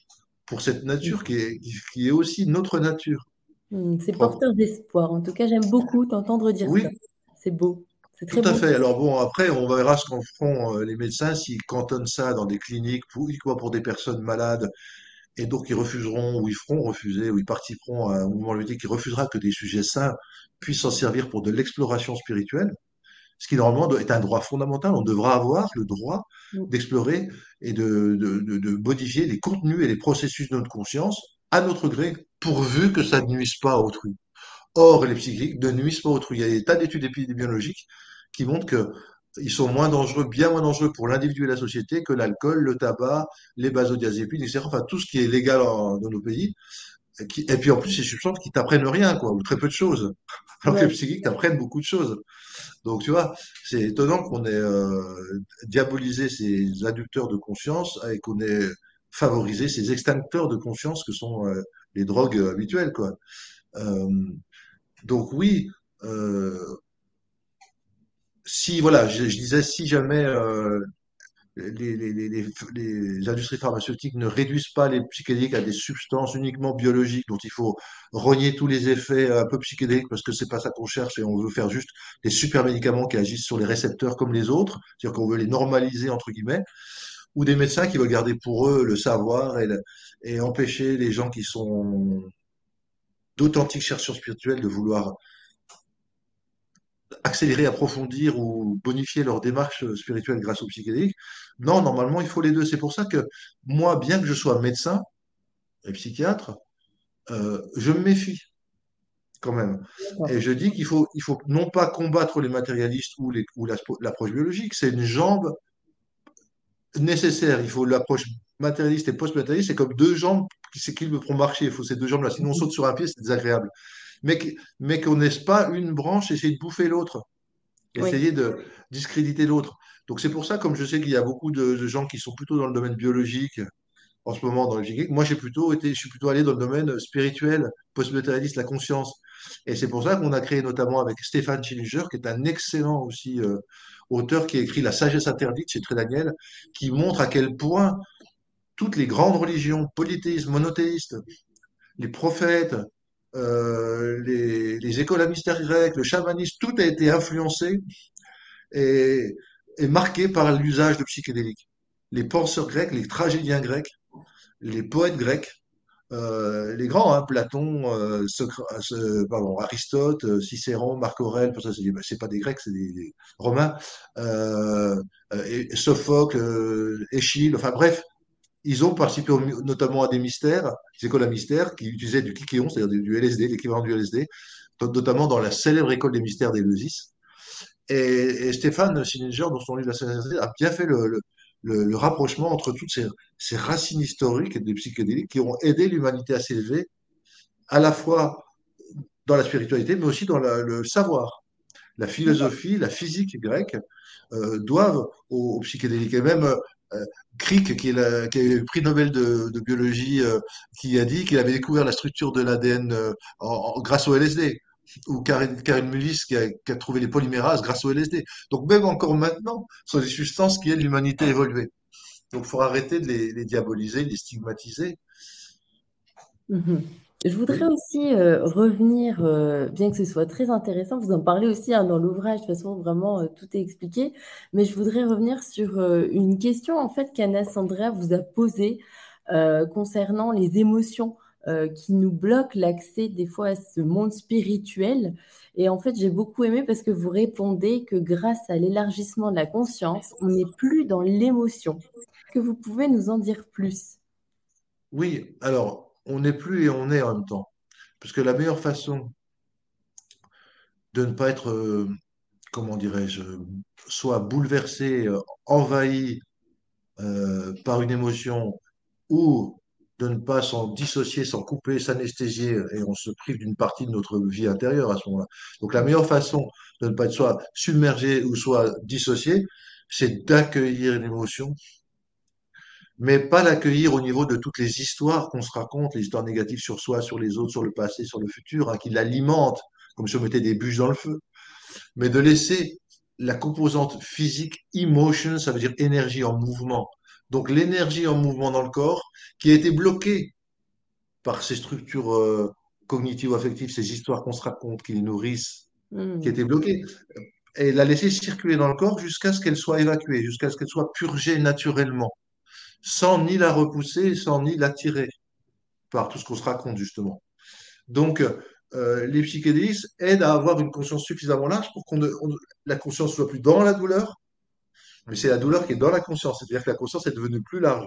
pour cette nature qui est, qui est aussi notre nature. Hmm, c'est porteur d'espoir. En tout cas, j'aime beaucoup t'entendre dire oui. ça. C'est beau. C'est très Tout à fait. Alors bon, après, on verra ce qu'en feront euh, les médecins s'ils cantonnent ça dans des cliniques pour, uniquement pour des personnes malades et donc ils refuseront ou ils feront refuser ou ils participeront à un mouvement ludique qui refusera que des sujets sains puissent s'en servir pour de l'exploration spirituelle, ce qui normalement est un droit fondamental. On devra avoir le droit d'explorer et de, de, de, de modifier les contenus et les processus de notre conscience à notre gré, pourvu que ça ne nuise pas à autrui. Or, les psychiques ne nuisent pas à autrui. Il y a des tas d'études épidémiologiques qui montrent qu'ils sont moins dangereux, bien moins dangereux pour l'individu et la société que l'alcool, le tabac, les benzodiazépines, etc. Enfin, tout ce qui est légal dans nos pays. Et, puis en plus, ces substances qui t'apprennent rien, quoi, ou très peu de choses. Alors que les psychiques t'apprennent beaucoup de choses. Donc, tu vois, c'est étonnant qu'on ait euh, diabolisé ces adducteurs de conscience et qu'on ait favoriser ces extincteurs de conscience que sont euh, les drogues habituelles, quoi. Euh, donc oui, euh, si voilà, je, disais si jamais les, les, les, les, industries pharmaceutiques ne réduisent pas les psychédéliques à des substances uniquement biologiques dont il faut renier tous les effets un peu psychédéliques parce que c'est pas ça qu'on cherche et on veut faire juste des super médicaments qui agissent sur les récepteurs comme les autres, c'est-à-dire qu'on veut les normaliser entre guillemets ou des médecins qui veulent garder pour eux le savoir et empêcher les gens qui sont d'authentiques chercheurs spirituels de vouloir accélérer, approfondir ou bonifier leur démarche spirituelle grâce au psychédélique. Non, normalement, il faut les deux. C'est pour ça que moi, bien que je sois médecin et psychiatre, euh, je me méfie quand même. Et je dis qu'il faut, il faut non pas combattre les matérialistes ou, les, ou l'approche biologique, c'est une jambe nécessaire. Il faut l'approche matérialiste et post-matérialiste. C'est comme deux jambes qui s'équilibrent pour marcher. Il faut ces deux jambes-là. Sinon, on saute sur un pied, c'est désagréable. Mais, mais qu'on n'est pas une branche, essayer de bouffer l'autre. Essayer de discréditer l'autre. Donc, c'est pour ça, comme je sais qu'il y a beaucoup de, gens qui sont plutôt dans le domaine biologique en ce moment dans le psychique, moi, j'ai plutôt été, je suis plutôt allé dans le domaine spirituel, post-matérialiste, la conscience. Et c'est pour ça qu'on a créé notamment avec Stéphane Schillinger, qui est un excellent aussi euh, auteur qui a écrit La sagesse interdite chez Trédaniel, qui montre à quel point toutes les grandes religions, polythéistes, monothéistes, les prophètes, euh, les, les écoles à mystère grec, le chamanisme, tout a été influencé et, marqué par l'usage de psychédéliques. Les penseurs grecs, les tragédiens grecs, les poètes grecs, euh, les grands, hein, Platon, euh, Aristote, Cicéron, Marc Aurèle, ça ben, c'est pas des Grecs, c'est des, des, Romains, Sophocle, Échille, enfin bref, ils ont participé notamment à des mystères, des écoles à mystères, qui utilisaient du kikéon, c'est-à-dire du, LSD, l'équivalent du LSD, notamment dans la célèbre école des mystères d'Éleusis. Et, et, Stéphane Sininger, dans son livre La Sagesse a bien fait le, rapprochement entre toutes ces, racines historiques des psychédéliques qui ont aidé l'humanité à s'élever, à la fois dans la spiritualité, mais aussi dans le savoir. La philosophie, la physique grecque euh, doivent aux, psychédéliques. Et même euh, Crick, qui, a eu le prix Nobel de, biologie, euh, qui a dit qu'il avait découvert la structure de l'ADN euh, grâce au LSD ou Karine Mullis qui a, trouvé les polymérases grâce au LSD. Donc même encore maintenant, ce sont des substances qui aident l'humanité à évoluer. Donc il faut arrêter de les, diaboliser, de les stigmatiser. Mhm. Je voudrais aussi euh, revenir, euh, bien que ce soit très intéressant, vous en parlez aussi hein, dans l'ouvrage, de toute façon vraiment euh, tout est expliqué, mais je voudrais revenir sur une question en fait qu'Anna Sandra vous a posée concernant les émotions. Qui nous bloque l'accès des fois à ce monde spirituel. Et en fait, j'ai beaucoup aimé parce que vous répondez que grâce à l'élargissement de la conscience, on n'est plus dans l'émotion. Est-ce que vous pouvez nous en dire plus? Oui, alors, on n'est plus et on est en même temps. Parce que la meilleure façon de ne pas être, euh, comment dirais-je, soit bouleversé, euh, envahi par une émotion ou de ne pas s'en dissocier, s'en couper, s'anesthésier, et on se prive d'une partie de notre vie intérieure à ce moment-là. Donc la meilleure façon de ne pas être soit submergé ou soit dissocié, c'est d'accueillir une émotion, mais pas l'accueillir au niveau de toutes les histoires qu'on se raconte, les histoires négatives sur soi, sur les autres, sur le passé, sur le futur, hein, qui l'alimentent, comme si on mettait des bûches dans le feu, mais de laisser la composante physique, emotion, ça veut dire énergie en mouvement, donc l'énergie en mouvement dans le corps, qui a été bloquée par ces structures euh, cognitives ou affectives, ces histoires qu'on se raconte, qui les nourrissent, hmm. qui a été bloquée, et la laisser circuler dans le corps jusqu'à ce qu'elle soit évacuée, jusqu'à ce qu'elle soit purgée naturellement, sans ni la repousser, sans ni l'attirer par tout ce qu'on se raconte justement. Donc, euh, les psychédéliques aident à avoir une conscience suffisamment large pour que la conscience soit plus dans la douleur, mais c'est la douleur qui est dans la conscience. C'est-à-dire que la conscience est devenue plus large.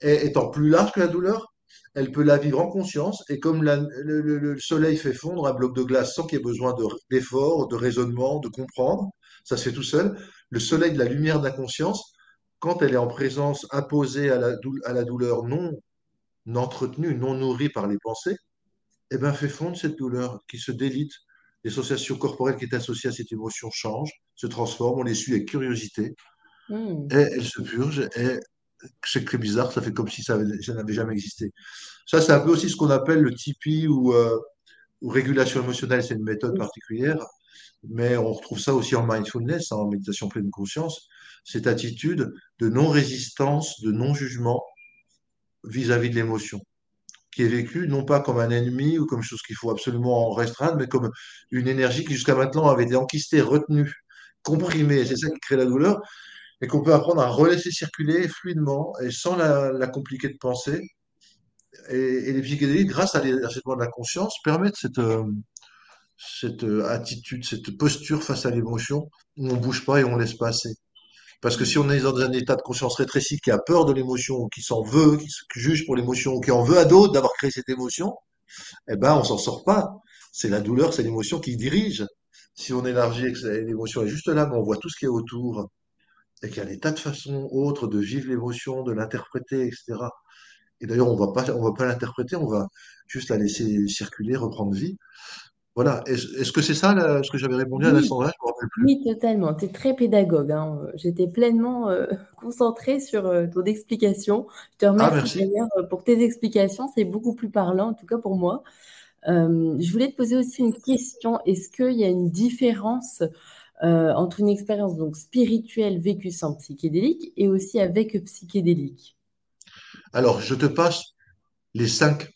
Et étant plus large que la douleur, elle peut la vivre en conscience. Et comme le, soleil fait fondre un bloc de glace sans qu'il y ait besoin d'effort, de, raisonnement, de comprendre, ça se fait tout seul. Le soleil de la lumière de la conscience, quand elle est en présence imposée à la, à la douleur non entretenue, non nourrie par les pensées, eh ben, fait fondre cette douleur qui se délite. L'association corporelle qui est associée à cette émotion change, se transforme, on les suit avec curiosité. Hmm. Et elle se purge, et c'est très bizarre, ça fait comme si ça, n'avait jamais existé. Ça, c'est un peu aussi ce qu'on appelle le Tipeee ou, euh, ou régulation émotionnelle, c'est une méthode particulière, mais on retrouve ça aussi en mindfulness, en méditation pleine conscience, cette attitude de non-résistance, de non-jugement vis-à-vis de l'émotion, qui est vécue non pas comme un ennemi ou comme chose qu'il faut absolument restreindre, mais comme une énergie qui jusqu'à maintenant avait été enquistée, retenue, comprimée, c'est ça qui crée la douleur, et qu'on peut apprendre à relaisser circuler fluidement et sans la, compliquer de penser. Et, les psychédéliques, grâce à l'exercice de la conscience, permettent cette, euh, cette euh, attitude, cette posture face à l'émotion où on bouge pas et on laisse passer. Parce que si on est dans un état de conscience rétréci qui a peur de l'émotion, qui s'en veut, qui, se juge pour l'émotion, qui en veut à d'autres d'avoir créé cette émotion, eh ben on s'en sort pas. C'est la douleur, c'est l'émotion qui dirige. Si on élargit et que l'émotion est juste là, mais on voit tout ce qui est autour, et qu'il y a des tas de façons autres de vivre l'émotion, de l'interpréter, etc. Et d'ailleurs, on va pas, on va pas l'interpréter, on va juste la laisser circuler, reprendre vie. Voilà. Est-ce que c'est ça ce que j'avais répondu à la sondage Oui, totalement. Tu es très pédagogue. Hein. J'étais pleinement euh, concentrée sur euh, ton explication. Je te ah, remercie d'ailleurs euh, pour tes explications. C'est beaucoup plus parlant, en tout cas pour moi. Euh, je voulais te poser aussi une question. Est-ce qu'il y a une différence entre une expérience donc spirituelle vécue sans psychédélique et aussi avec psychédélique? Alors, je te passe les cinq,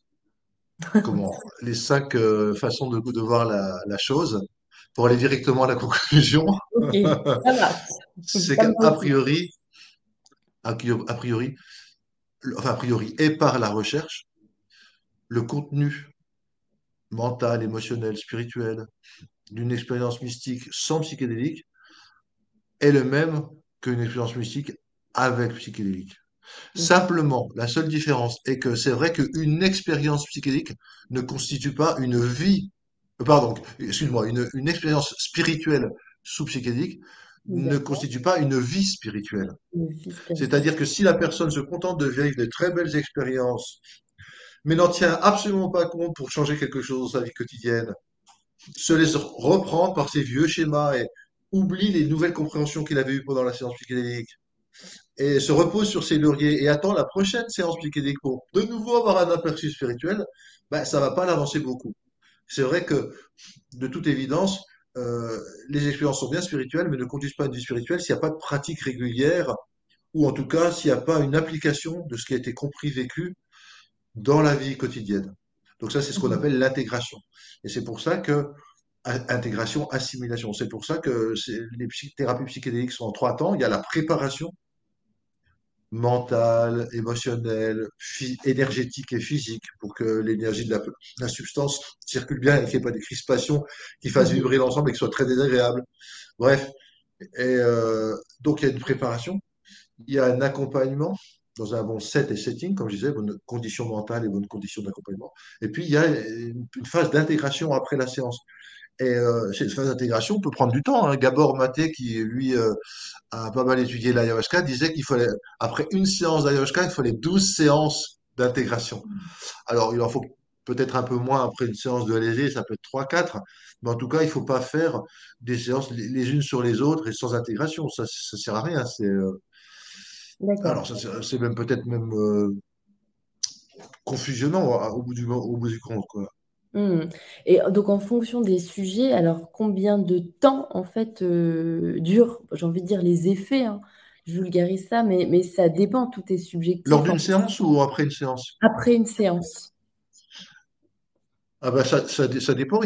comment, les cinq euh, façons de, de voir la, la chose pour aller directement à la conclusion. C'est qu'a priori, a priori, enfin, a priori, et par la recherche, le contenu mental, émotionnel, spirituel d'une expérience mystique sans psychédélique est le même qu'une expérience mystique avec psychédélique. Simplement, la seule différence est que c'est vrai qu'une expérience psychédélique ne constitue pas une vie, euh, pardon, excuse-moi, une, une expérience spirituelle sous psychédélique ne constitue pas une vie spirituelle. C'est-à-dire que si la personne se contente de vivre des très belles expériences, mais n'en tient absolument pas compte pour changer quelque chose dans sa vie quotidienne, se laisse reprendre par ses vieux schémas et oublie les nouvelles compréhensions qu'il avait eues pendant la séance psychédélique, et se repose sur ses lauriers et attend la prochaine séance psychédélique pour de nouveau avoir un aperçu spirituel, ben, ça va pas l'avancer beaucoup. C'est vrai que, de toute évidence, euh, les expériences sont bien spirituelles, mais ne conduisent pas à une vie spirituelle s'il n'y a pas de pratique régulière, ou en tout cas s'il n'y a pas une application de ce qui a été compris, vécu dans la vie quotidienne. Donc ça, c'est ce qu'on Mhm. appelle l'intégration. Et c'est pour ça que intégration, assimilation. C'est pour ça que les thérapies psychédéliques sont en trois temps. Il y a la préparation mentale, émotionnelle, énergétique et physique pour que l'énergie de la, la substance circule bien et qu'il n'y ait pas des crispations qui fassent Mhm. vibrer l'ensemble et ce soit très désagréable. Bref, et euh, donc il y a une préparation, il y a un accompagnement dans un bon set et setting, comme je disais, bonne condition mentale et bonne condition d'accompagnement. Et puis il y a une, une phase d'intégration après la séance. Et euh, cette phase d'intégration peut prendre du temps. Hein. Gabor Maté, qui lui euh, a pas mal étudié l'ayahuasca, disait qu'il fallait, après une séance d'ayahuasca, il fallait 12 séances d'intégration. Alors, il en faut peut-être un peu moins après une séance de LSD, ça peut être trois, quatre, mais en tout cas, il faut pas faire des séances les les unes sur les autres et sans intégration. Ça, ça sert à rien. C'est, euh, alors, c'est même peut-être même confusionnant au bout du, au bout du compte, quoi. Mhm. Et donc en fonction des sujets, alors combien de temps en fait euh, durent, j'ai envie de dire les effets, hein, je vulgarise ça, mais, mais ça dépend, tout est Lors subjectif. d'une en- séance ou après une séance? Après une séance. Ah bah ça, ça, dé- ça dépend.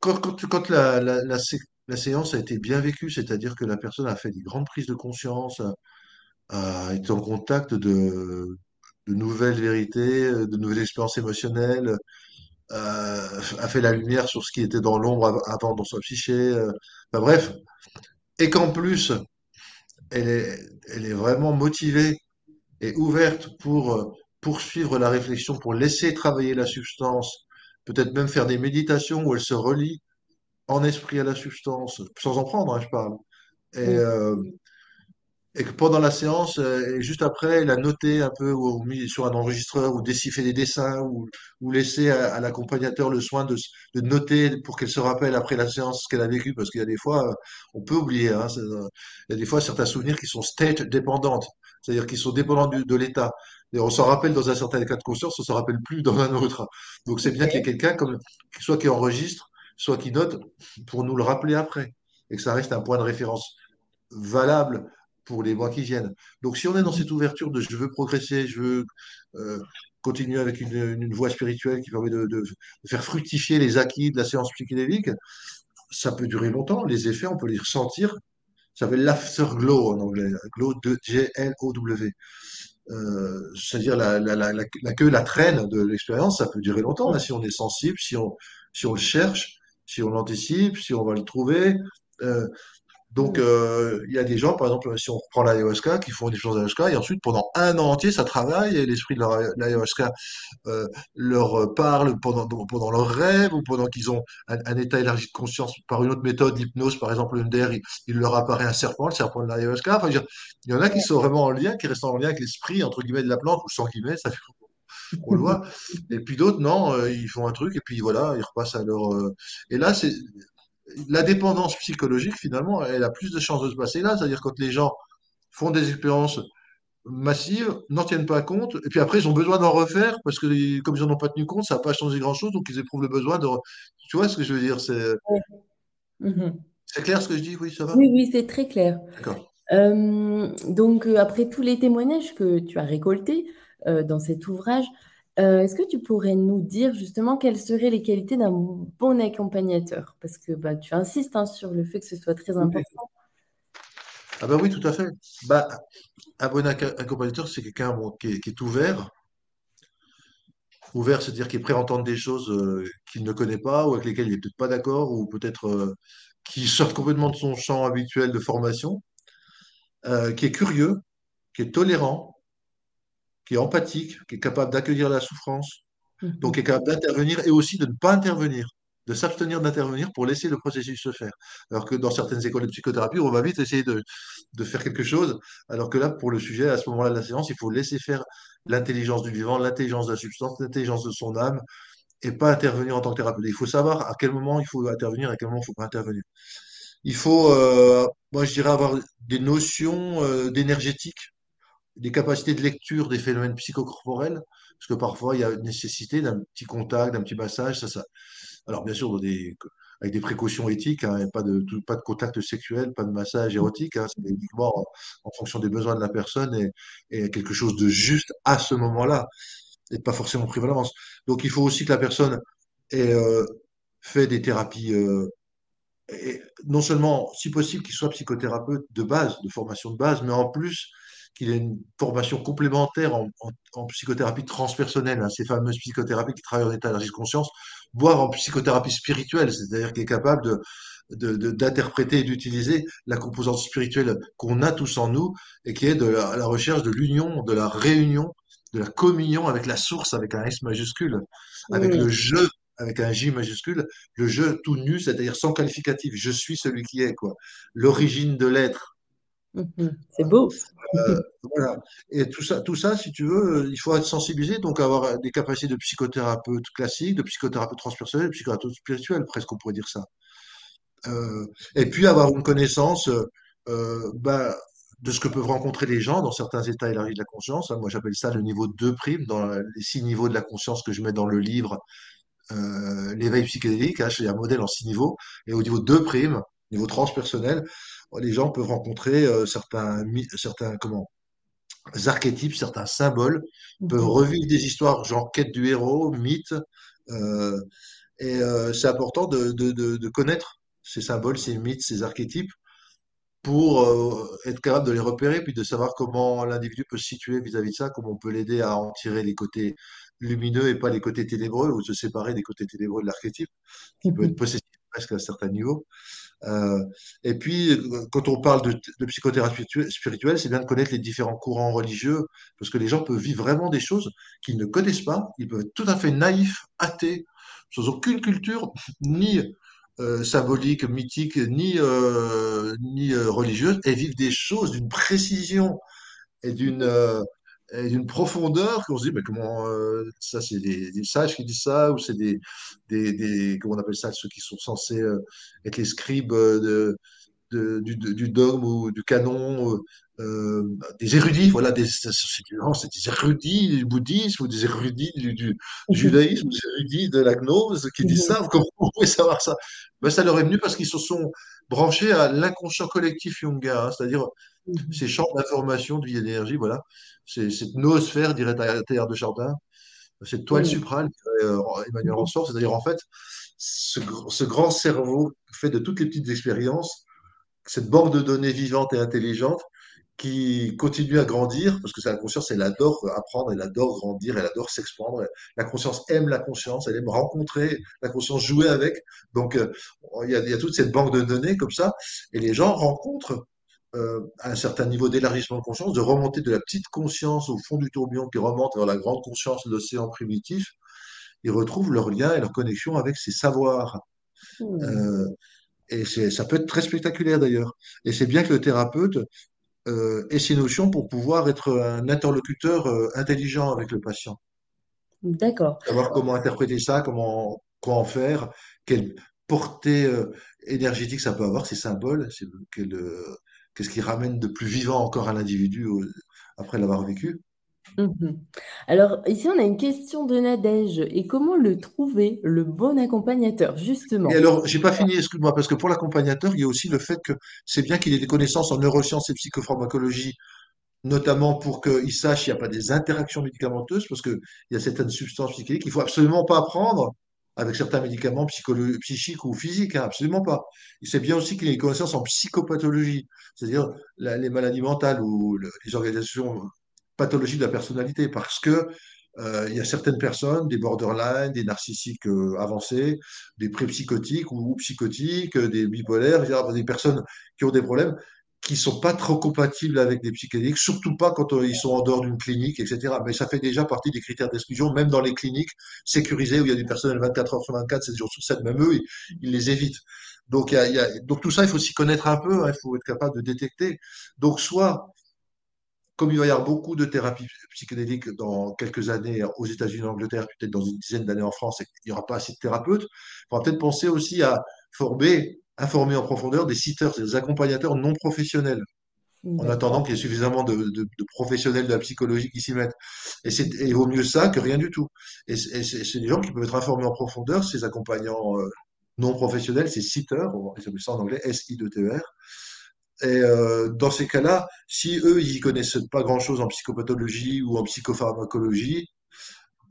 Quand, quand, quand la, la, la, sé- la séance a été bien vécue, c'est-à-dire que la personne a fait des grandes prises de conscience, a, a été en contact de, de nouvelles vérités, de nouvelles expériences émotionnelles, euh, a fait la lumière sur ce qui était dans l'ombre av- avant dans sa psyché. euh, enfin, bref, et qu'en plus, elle est, elle est vraiment motivée et ouverte pour euh, poursuivre la réflexion, pour laisser travailler la substance, peut-être même faire des méditations où elle se relie en esprit à la substance, sans en prendre, hein, je parle. Et, euh, et que pendant la séance, euh, juste après, elle a noté un peu ou mis sur un enregistreur ou décifré des dessins ou, ou laissé à, à l'accompagnateur le soin de, de noter pour qu'elle se rappelle après la séance ce qu'elle a vécu, parce qu'il y a des fois, euh, on peut oublier, hein, euh, il y a des fois certains souvenirs qui sont state dépendantes, c'est-à-dire qui sont dépendants du- de l'état. Et on s'en rappelle dans un certain état de conscience, on s'en rappelle plus dans un autre. Donc c'est bien qu'il y ait quelqu'un comme, soit qui enregistre, soit qui note pour nous le rappeler après, et que ça reste un point de référence valable pour les mois qui viennent. Donc, si on est dans cette ouverture de je veux progresser, je veux euh, continuer avec une, voie spirituelle qui permet de, faire fructifier les acquis de la séance psychédélique, ça peut durer longtemps. Les effets, on peut les ressentir. Ça s'appelle l'afterglow en anglais, glow de G-L-O-W. Euh, c'est-à-dire la, queue, la traîne de l'expérience, ça peut durer longtemps si on est sensible, si on, si on le cherche, si on l'anticipe, si on va le trouver. Euh, donc, euh, il y a des gens, par exemple, si on reprend l'ayahuasca, qui font des choses ayahuasca, et ensuite, pendant un an entier, ça travaille, et l'esprit de l'ayahuasca euh, leur parle pendant, pendant leurs rêves, ou pendant qu'ils ont un, un état élargi de conscience par une autre méthode, l'hypnose, par exemple, l'UNDR, il, il leur apparaît un serpent, le serpent de l'ayahuasca. Enfin, dire, il y en a qui sont vraiment en lien, qui restent en lien avec l'esprit, entre guillemets, de la plante, ou sans guillemets, ça fait qu'on le voit. Et puis d'autres, non, euh, ils font un truc, et puis voilà, ils repassent à leur... euh, Et là, c'est la dépendance psychologique, finalement, elle a plus de chances de se passer là. C'est-à-dire quand les gens font des expériences massives n'en tiennent pas compte. Et puis après, ils ont besoin d'en refaire parce que comme ils n'en ont pas tenu compte, ça n'a pas changé grand-chose. Donc ils éprouvent le besoin de... Tu vois ce que je veux dire? C'est. Mhm. c'est clair ce que je dis? Oui, ça va? Oui, oui, c'est très clair. D'accord. Euh, donc, euh, après tous les témoignages que tu as récoltés euh, dans cet ouvrage, euh, est-ce que tu pourrais nous dire justement quelles seraient les qualités d'un bon accompagnateur? Parce que bah, tu insistes hein, sur le fait que ce soit très important. Ah ben oui, tout à fait. Bah, un bon acc- accompagnateur, c'est quelqu'un bon, qui est, qui est ouvert. Ouvert, c'est-à-dire qui est prêt à entendre des choses euh, qu'il ne connaît pas ou avec lesquelles il n'est peut-être pas d'accord ou peut-être euh, qui sort complètement de son champ habituel de formation, qui est curieux, qui est tolérant, qui est empathique, qui est capable d'accueillir la souffrance, donc qui est Mhm. capable d'intervenir et aussi de ne pas intervenir, de s'abstenir d'intervenir pour laisser le processus se faire. Alors que dans certaines écoles de psychothérapie, on va vite essayer de, de faire quelque chose, alors que là, pour le sujet, à ce moment-là de la séance, il faut laisser faire l'intelligence du vivant, l'intelligence de la substance, l'intelligence de son âme, et pas intervenir en tant que thérapeute. Il faut savoir à quel moment il faut intervenir et à quel moment il ne faut pas intervenir. Il faut, euh, moi je dirais, avoir des notions euh, d'énergétique, des capacités de lecture des phénomènes psychocorporels, parce que parfois il y a une nécessité d'un petit contact, d'un petit massage, ça, ça. Alors bien sûr, avec des précautions éthiques, hein, pas de, pas de contact sexuel, pas de massage érotique, hein, c'est uniquement en, fonction des besoins de la personne et, quelque chose de juste à ce moment-là, et pas forcément pris l'avance. Donc il faut aussi que la personne ait euh, fait des thérapies euh, non seulement, si possible, qu'il soit psychothérapeute de base, de formation de base, mais en plus qu'il ait une formation complémentaire en, en- en psychothérapie transpersonnelle, hein, ces fameuses psychothérapies qui travaillent en état de conscience, voire en psychothérapie spirituelle, c'est-à-dire qu'il est capable de, d'interpréter et d'utiliser la composante spirituelle qu'on a tous en nous et qui est de la, la recherche de l'union, de la réunion, de la communion avec la source, avec un S majuscule, avec le Mhm. je, avec un J majuscule, le je tout nu, c'est-à-dire sans qualificatif. Je suis celui qui est, quoi. L'origine de l'être. C'est beau. Euh, voilà. Et tout ça, tout ça, si tu veux, euh, il faut être sensibilisé, donc avoir des capacités de psychothérapeute classique, de psychothérapeute transpersonnel, de psychothérapeute spirituel, presque on pourrait dire ça. Euh, et puis avoir une connaissance euh, euh, bah, de ce que peuvent rencontrer les gens dans certains états élargis de la conscience. Moi, j'appelle ça le niveau 2 prime, dans les six niveaux de la conscience que je mets dans le livre euh, l'éveil psychédélique, hein, c'est un modèle en six niveaux, et au niveau 2 prime, niveau transpersonnel, les gens peuvent rencontrer euh, certains, certains comment, archétypes, certains symboles, peuvent Mhm. revivre des histoires genre quête du héros, mythe, euh, et euh, c'est important de, de, de, de connaître ces symboles, ces mythes, ces archétypes, pour euh, être capable de les repérer, puis de savoir comment l'individu peut se situer vis-à-vis de ça, comment on peut l'aider à en tirer les côtés lumineux et pas les côtés ténébreux, ou se séparer des côtés ténébreux de l'archétype, qui peut être Mhm. possessif presque à un certain niveau. Euh, et puis, euh, quand on parle de, psychothérapie spiritu- spirituelle, c'est bien de connaître les différents courants religieux, parce que les gens peuvent vivre vraiment des choses qu'ils ne connaissent pas. Ils peuvent être tout à fait naïfs, athées, sans aucune culture, ni euh, symbolique, mythique, ni, euh, ni religieuse, et vivent des choses d'une précision et d'une et d'une profondeur qu'on se dit, mais comment euh, ça, c'est des, des sages qui disent ça, ou c'est des, des, des, comment on appelle ça, ceux qui sont censés euh, être les scribes euh, de, de- du, du dogme ou du canon, euh, des érudits, voilà, des, c'est des érudits du bouddhisme ou des érudits du, du- du judaïsme, des érudits de la gnose qui disent Mhm. ça. Comment vous pouvez savoir ça? Ben, ça leur est venu parce qu'ils se sont branchés à l'inconscient collectif jungien, hein, c'est-à-dire Mhm. ces champs d'information de vie et d'énergie, voilà, c'est cette noosphère, dirait Teilhard de Chardin, cette toile Mhm. suprale, dirait euh, Emmanuel Mhm. Ransford, c'est-à-dire en fait, ce, gr- ce grand cerveau fait de toutes les petites expériences, cette banque de données vivante et intelligente qui continue à grandir, parce que la conscience, elle adore apprendre, elle adore grandir, elle adore s'expandre. La conscience aime la conscience, elle aime rencontrer la conscience, jouer avec. Donc, euh, il y a, y a toute cette banque de données comme ça, et les gens rencontrent à un certain niveau d'élargissement de conscience, de remonter de la petite conscience au fond du tourbillon qui remonte vers la grande conscience de l'océan primitif, ils retrouvent leur lien et leur connexion avec ces savoirs. Mhm. Euh, et ça peut être très spectaculaire d'ailleurs. Et c'est bien que le thérapeute euh, ait ces notions pour pouvoir être un interlocuteur euh, intelligent avec le patient. D'accord. Savoir comment interpréter ça, comment, quoi en faire, quelle portée euh, énergétique ça peut avoir, ces symboles, c'est- quel, euh, qu'est-ce qui ramène de plus vivant encore à l'individu après l'avoir vécu. Mhm. Alors, ici, on a une question de Nadège. Et comment le trouver, le bon accompagnateur, Et justement? alors, j'ai pas fini, excuse-moi, parce que pour l'accompagnateur, il y a aussi le fait que c'est bien qu'il ait des connaissances en neurosciences et psychopharmacologie notamment pour qu'ils sachent qu'il n'y a pas des interactions médicamenteuses, parce qu'il y a certaines substances psychédéliques qu'il faut absolument pas prendre avec certains médicaments psychiques ou physiques, hein, absolument pas. Et c'est bien aussi qu'il ait des connaissances en psychopathologie, c'est-à-dire les maladies mentales ou le- les organisations pathologiques de la personnalité, parce que euh, il y a certaines personnes, des borderline, des narcissiques euh, avancés, des pré-psychotiques ou, ou psychotiques, euh, des bipolaires, des personnes qui ont des problèmes qui sont pas trop compatibles avec des psychédéliques, surtout pas quand euh, ils sont en dehors d'une clinique, etc. Mais ça fait déjà partie des critères d'exclusion, même dans les cliniques sécurisées où il y a du personnel 24 heures sur 24, 7 jours sur 7, même eux, ils, les évitent. Donc, il il donc tout ça, il faut s'y connaître un peu, hein, il faut être capable de détecter. Donc, soit comme il va y avoir beaucoup de thérapies psychédéliques dans quelques années aux États-Unis en Angleterre, peut-être dans une dizaine d'années en France, et qu'il n'y aura pas assez de thérapeutes, il faudra peut-être penser aussi à former, informer en profondeur des sitters, des accompagnateurs non professionnels, en attendant qu'il y ait suffisamment de, de- de professionnels de la psychologie qui s'y mettent. Et, c'est, il vaut mieux ça que rien du tout. Et c'est et c'est- c'est des gens qui peuvent être informés en profondeur, ces accompagnants euh, non professionnels, ces sitters, ils appellent ça en anglais S-I-T-E-R, et euh, dans ces cas-là, si eux, ils connaissent pas grand-chose en psychopathologie ou en psychopharmacologie,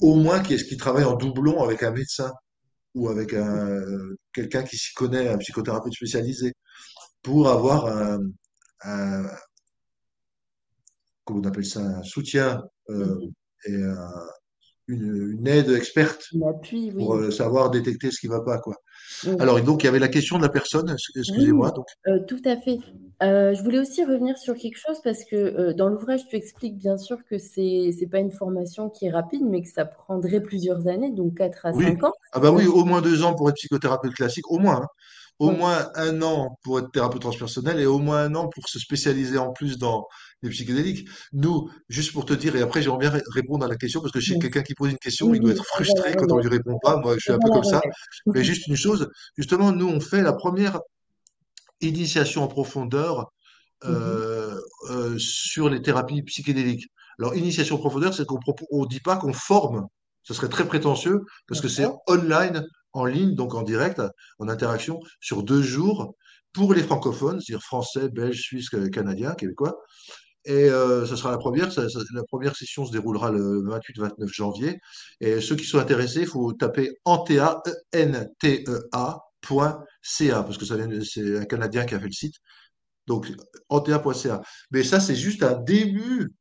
au moins qu'ils qu'ils travaillent en doublon avec un médecin ou avec un, quelqu'un qui s'y connaît, un psychothérapeute spécialisé, pour avoir un, un- comment on appelle ça, un soutien euh, Mhm. et un- une, une aide experte Un appui, pour euh, savoir détecter ce qui va pas, quoi. Alors, donc, il y avait la question de la personne, excusez-moi, Oui, donc, euh, tout à fait. Euh, je voulais aussi revenir sur quelque chose parce que euh, dans l'ouvrage, tu expliques bien sûr que c'est c'est pas une formation qui est rapide, mais que ça prendrait plusieurs années, donc 4 à Oui, 5 ans. ah bah oui, au moins deux ans pour être psychothérapeute classique, au moins. hein. Au oui. moins un an pour être thérapeute transpersonnel et au moins un an pour se spécialiser en plus dans les psychédéliques. Nous, juste pour te dire, et après j'aimerais bien ré- répondre à la question, parce que je sais que Bon. quelqu'un qui pose une question, Oui, il doit oui, être frustré quand on lui remettre. répond On pas. Moi, je suis un peu comme ça. Mais remettre. juste une chose, justement, nous, on fait la première initiation en profondeur Mhm. euh, euh, sur les thérapies psychédéliques. Alors, initiation en profondeur, c'est qu'on ne dit pas qu'on forme. Ce serait très prétentieux parce que c'est online, en ligne, donc en direct, en interaction, sur deux jours pour les francophones, c'est-à-dire français, belges, suisses, canadiens, québécois. Et euh, sera la première. la première session se déroulera le 28-29 janvier. Et ceux qui sont intéressés, il faut taper Antea, E-N-T-E-A, point CA, parce que ça vient de- c'est un Canadien qui a fait le site. Donc, antea.ca. Mais ça, c'est juste un début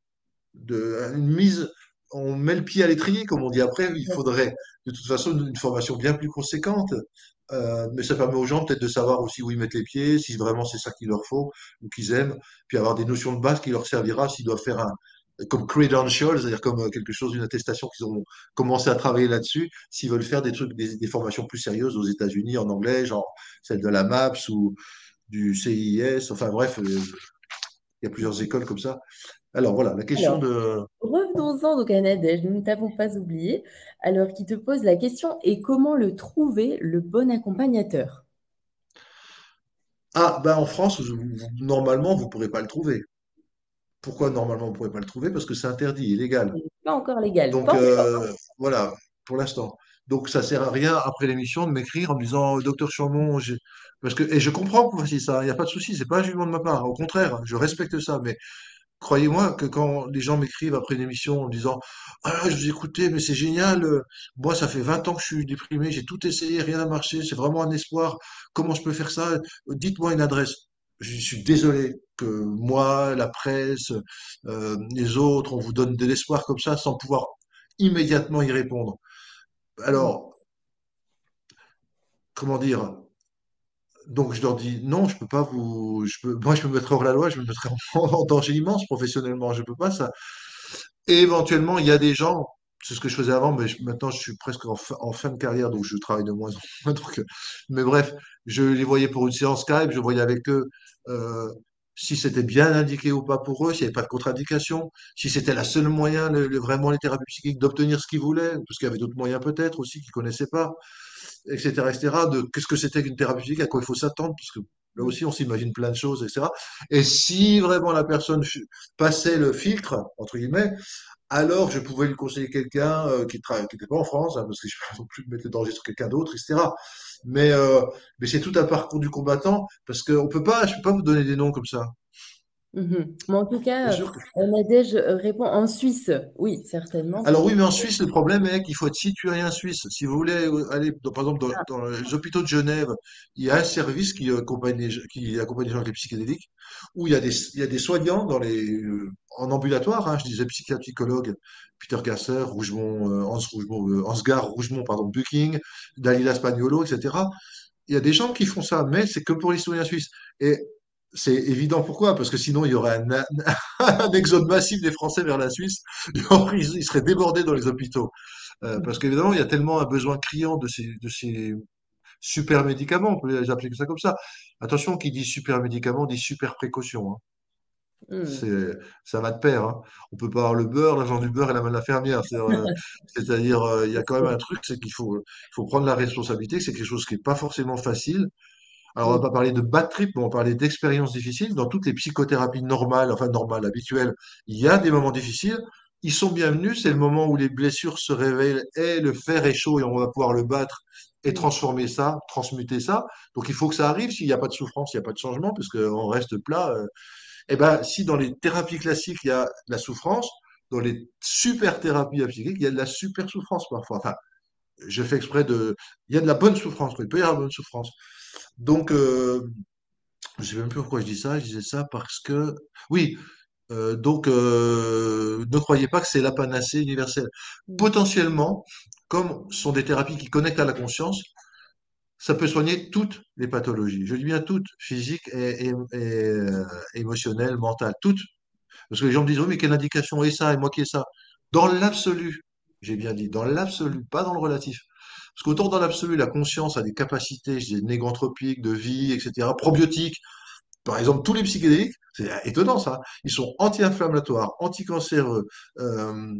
de une mise. On met le pied à l'étrier, comme on dit après. Il faudrait de toute façon une, une formation bien plus conséquente. Euh, mais ça permet aux gens peut-être de savoir aussi où ils mettent les pieds, si vraiment c'est ça qu'il leur faut ou qu'ils aiment, puis avoir des notions de base qui leur servira s'ils doivent faire un comme credential, c'est-à-dire comme euh, quelque chose, une attestation qu'ils ont commencé à travailler là-dessus, s'ils veulent faire des trucs, des, des formations plus sérieuses aux États-Unis en anglais, genre celle de la MAPS ou du CIS, enfin bref, euh, il y a plusieurs écoles comme ça. Alors voilà, la question Alors, de... revenons-en donc à Nadège, nous ne t'avons pas oublié, alors qui te pose la question, et comment le trouver, le bon accompagnateur? Ah, ben en France, vous- vous- normalement, vous ne pourrez pas le trouver. Pourquoi normalement, vous ne pourrez pas le trouver? Parce que c'est interdit, illégal. Pas encore légal, Donc euh, voilà, pour l'instant. Donc ça sert à rien après l'émission de m'écrire en me disant Docteur Chambon, j'ai... parce que et je comprends que vous fassiez ça, il n'y a pas de souci, c'est pas un jugement de ma part. Au contraire, je respecte ça, mais Croyez-moi que quand les gens m'écrivent après une émission en disant Ah, je vous écoutais, mais c'est génial, euh, moi ça fait 20 ans que je suis déprimé, j'ai tout essayé, rien n'a marché, c'est vraiment un espoir, comment je peux faire ça? Dites-moi une adresse. Je suis désolé que moi, la presse, euh, les autres, on vous donne de l'espoir comme ça sans pouvoir immédiatement y répondre. Alors, comment dire? Donc je leur dis non, je peux pas vous, je peux, moi je me mettrais hors la loi, je me mettrais en, danger immense professionnellement, je peux pas ça. Et éventuellement, il y a des gens, c'est ce que je faisais avant, mais maintenant je suis presque en fin, de carrière, donc je travaille de moins en moins. Donc, euh, mais bref, je les voyais pour une séance Skype, je voyais avec eux euh, si c'était bien indiqué ou pas pour eux, s'il n'y avait pas de contre-indication, si c'était la seule moyen, vraiment les thérapies psychiques, d'obtenir ce qu'ils voulaient, parce qu'il y avait d'autres moyens peut-être aussi qu'ils connaissaient pas, etc., etc., de qu'est-ce que c'était qu'une thérapie psychique, à quoi il faut s'attendre, Là aussi, on s'imagine plein de choses, etc. Et si vraiment la personne passait le filtre, entre guillemets, alors je pouvais lui conseiller quelqu'un euh, qui n'était pas en France, hein, parce que je ne peux non plus mettre le danger sur quelqu'un d'autre, etc. Mais, euh, mais c'est tout un parcours du combattant, parce qu'on peut pas, je peux pas vous donner des noms comme ça. Mhm. Mais en tout cas, euh, Nadège répond en Suisse. Oui, certainement. Alors oui, mais en Suisse, le problème est qu'il faut être citoyen suisse. Si vous voulez aller, par exemple, ah. dans, les hôpitaux de Genève, il y a un service qui accompagne les, qui accompagne les gens avec les psychédéliques, où il y a des, il y a des soignants dans les, euh, en ambulatoire, hein, je disais psychiatre-psychologue, Peter Gasser, Rougemont, euh, Hans Rougemont, Hans Rougemont, pardon, Bucking, Dalila Spagnolo, etc. Il y a des gens qui font ça, mais c'est que pour les citoyens suisses. Et c'est évident pourquoi, parce que sinon il y aurait un, exode massif des Français vers la Suisse, ils seraient débordés dans les hôpitaux. Euh, parce qu'évidemment, il y a tellement un besoin criant de ces, de ces super médicaments, on peut les appeler ça comme ça. Attention, qui dit super médicament dit super précaution. Hein. C'est, ça va de pair. Hein. On peut pas avoir le beurre, l'argent du beurre et la main de la fermière. Euh, c'est-à-dire, euh, il y a quand même un truc, c'est qu'il faut, faut prendre la responsabilité. C'est quelque chose qui n'est pas forcément facile. Alors, on va pas parler de bad trip, mais on va parler d'expériences difficiles. Dans toutes les psychothérapies normales, enfin normales, habituelles, il y a des moments difficiles. Ils sont bienvenus. C'est le moment où les blessures se révèlent et le fer est chaud et on va pouvoir le battre et transformer ça, transmuter ça. Donc, il faut que ça arrive. S'il n'y a pas de souffrance, il n'y a pas de changement, puisqu'on reste plat. Euh. Eh ben, si dans les thérapies classiques, il y a la souffrance, dans les super thérapies psychiques, il y a de la super souffrance parfois. Enfin, je fais exprès de. Il y a de la bonne souffrance, il peut y avoir de la bonne souffrance. Donc, euh, je ne sais même plus pourquoi je dis ça. Je disais ça parce que, oui, euh, donc euh, ne croyez pas que c'est la panacée universelle. Potentiellement, comme ce sont des thérapies qui connectent à la conscience, ça peut soigner toutes les pathologies. Je dis bien toutes, physiques et, émotionnelles, mentales, toutes. Parce que les gens me disent, oui, mais quelle indication est ça et moi qui est ça? Dans l'absolu, j'ai bien dit, dans l'absolu, pas dans le relatif. Parce qu'autant dans l'absolu, la conscience a des capacités, je dis, de vie, etc., probiotiques. Par exemple, tous les psychédéliques, c'est étonnant ça, ils sont anti-inflammatoires, anti-cancéreux, euh,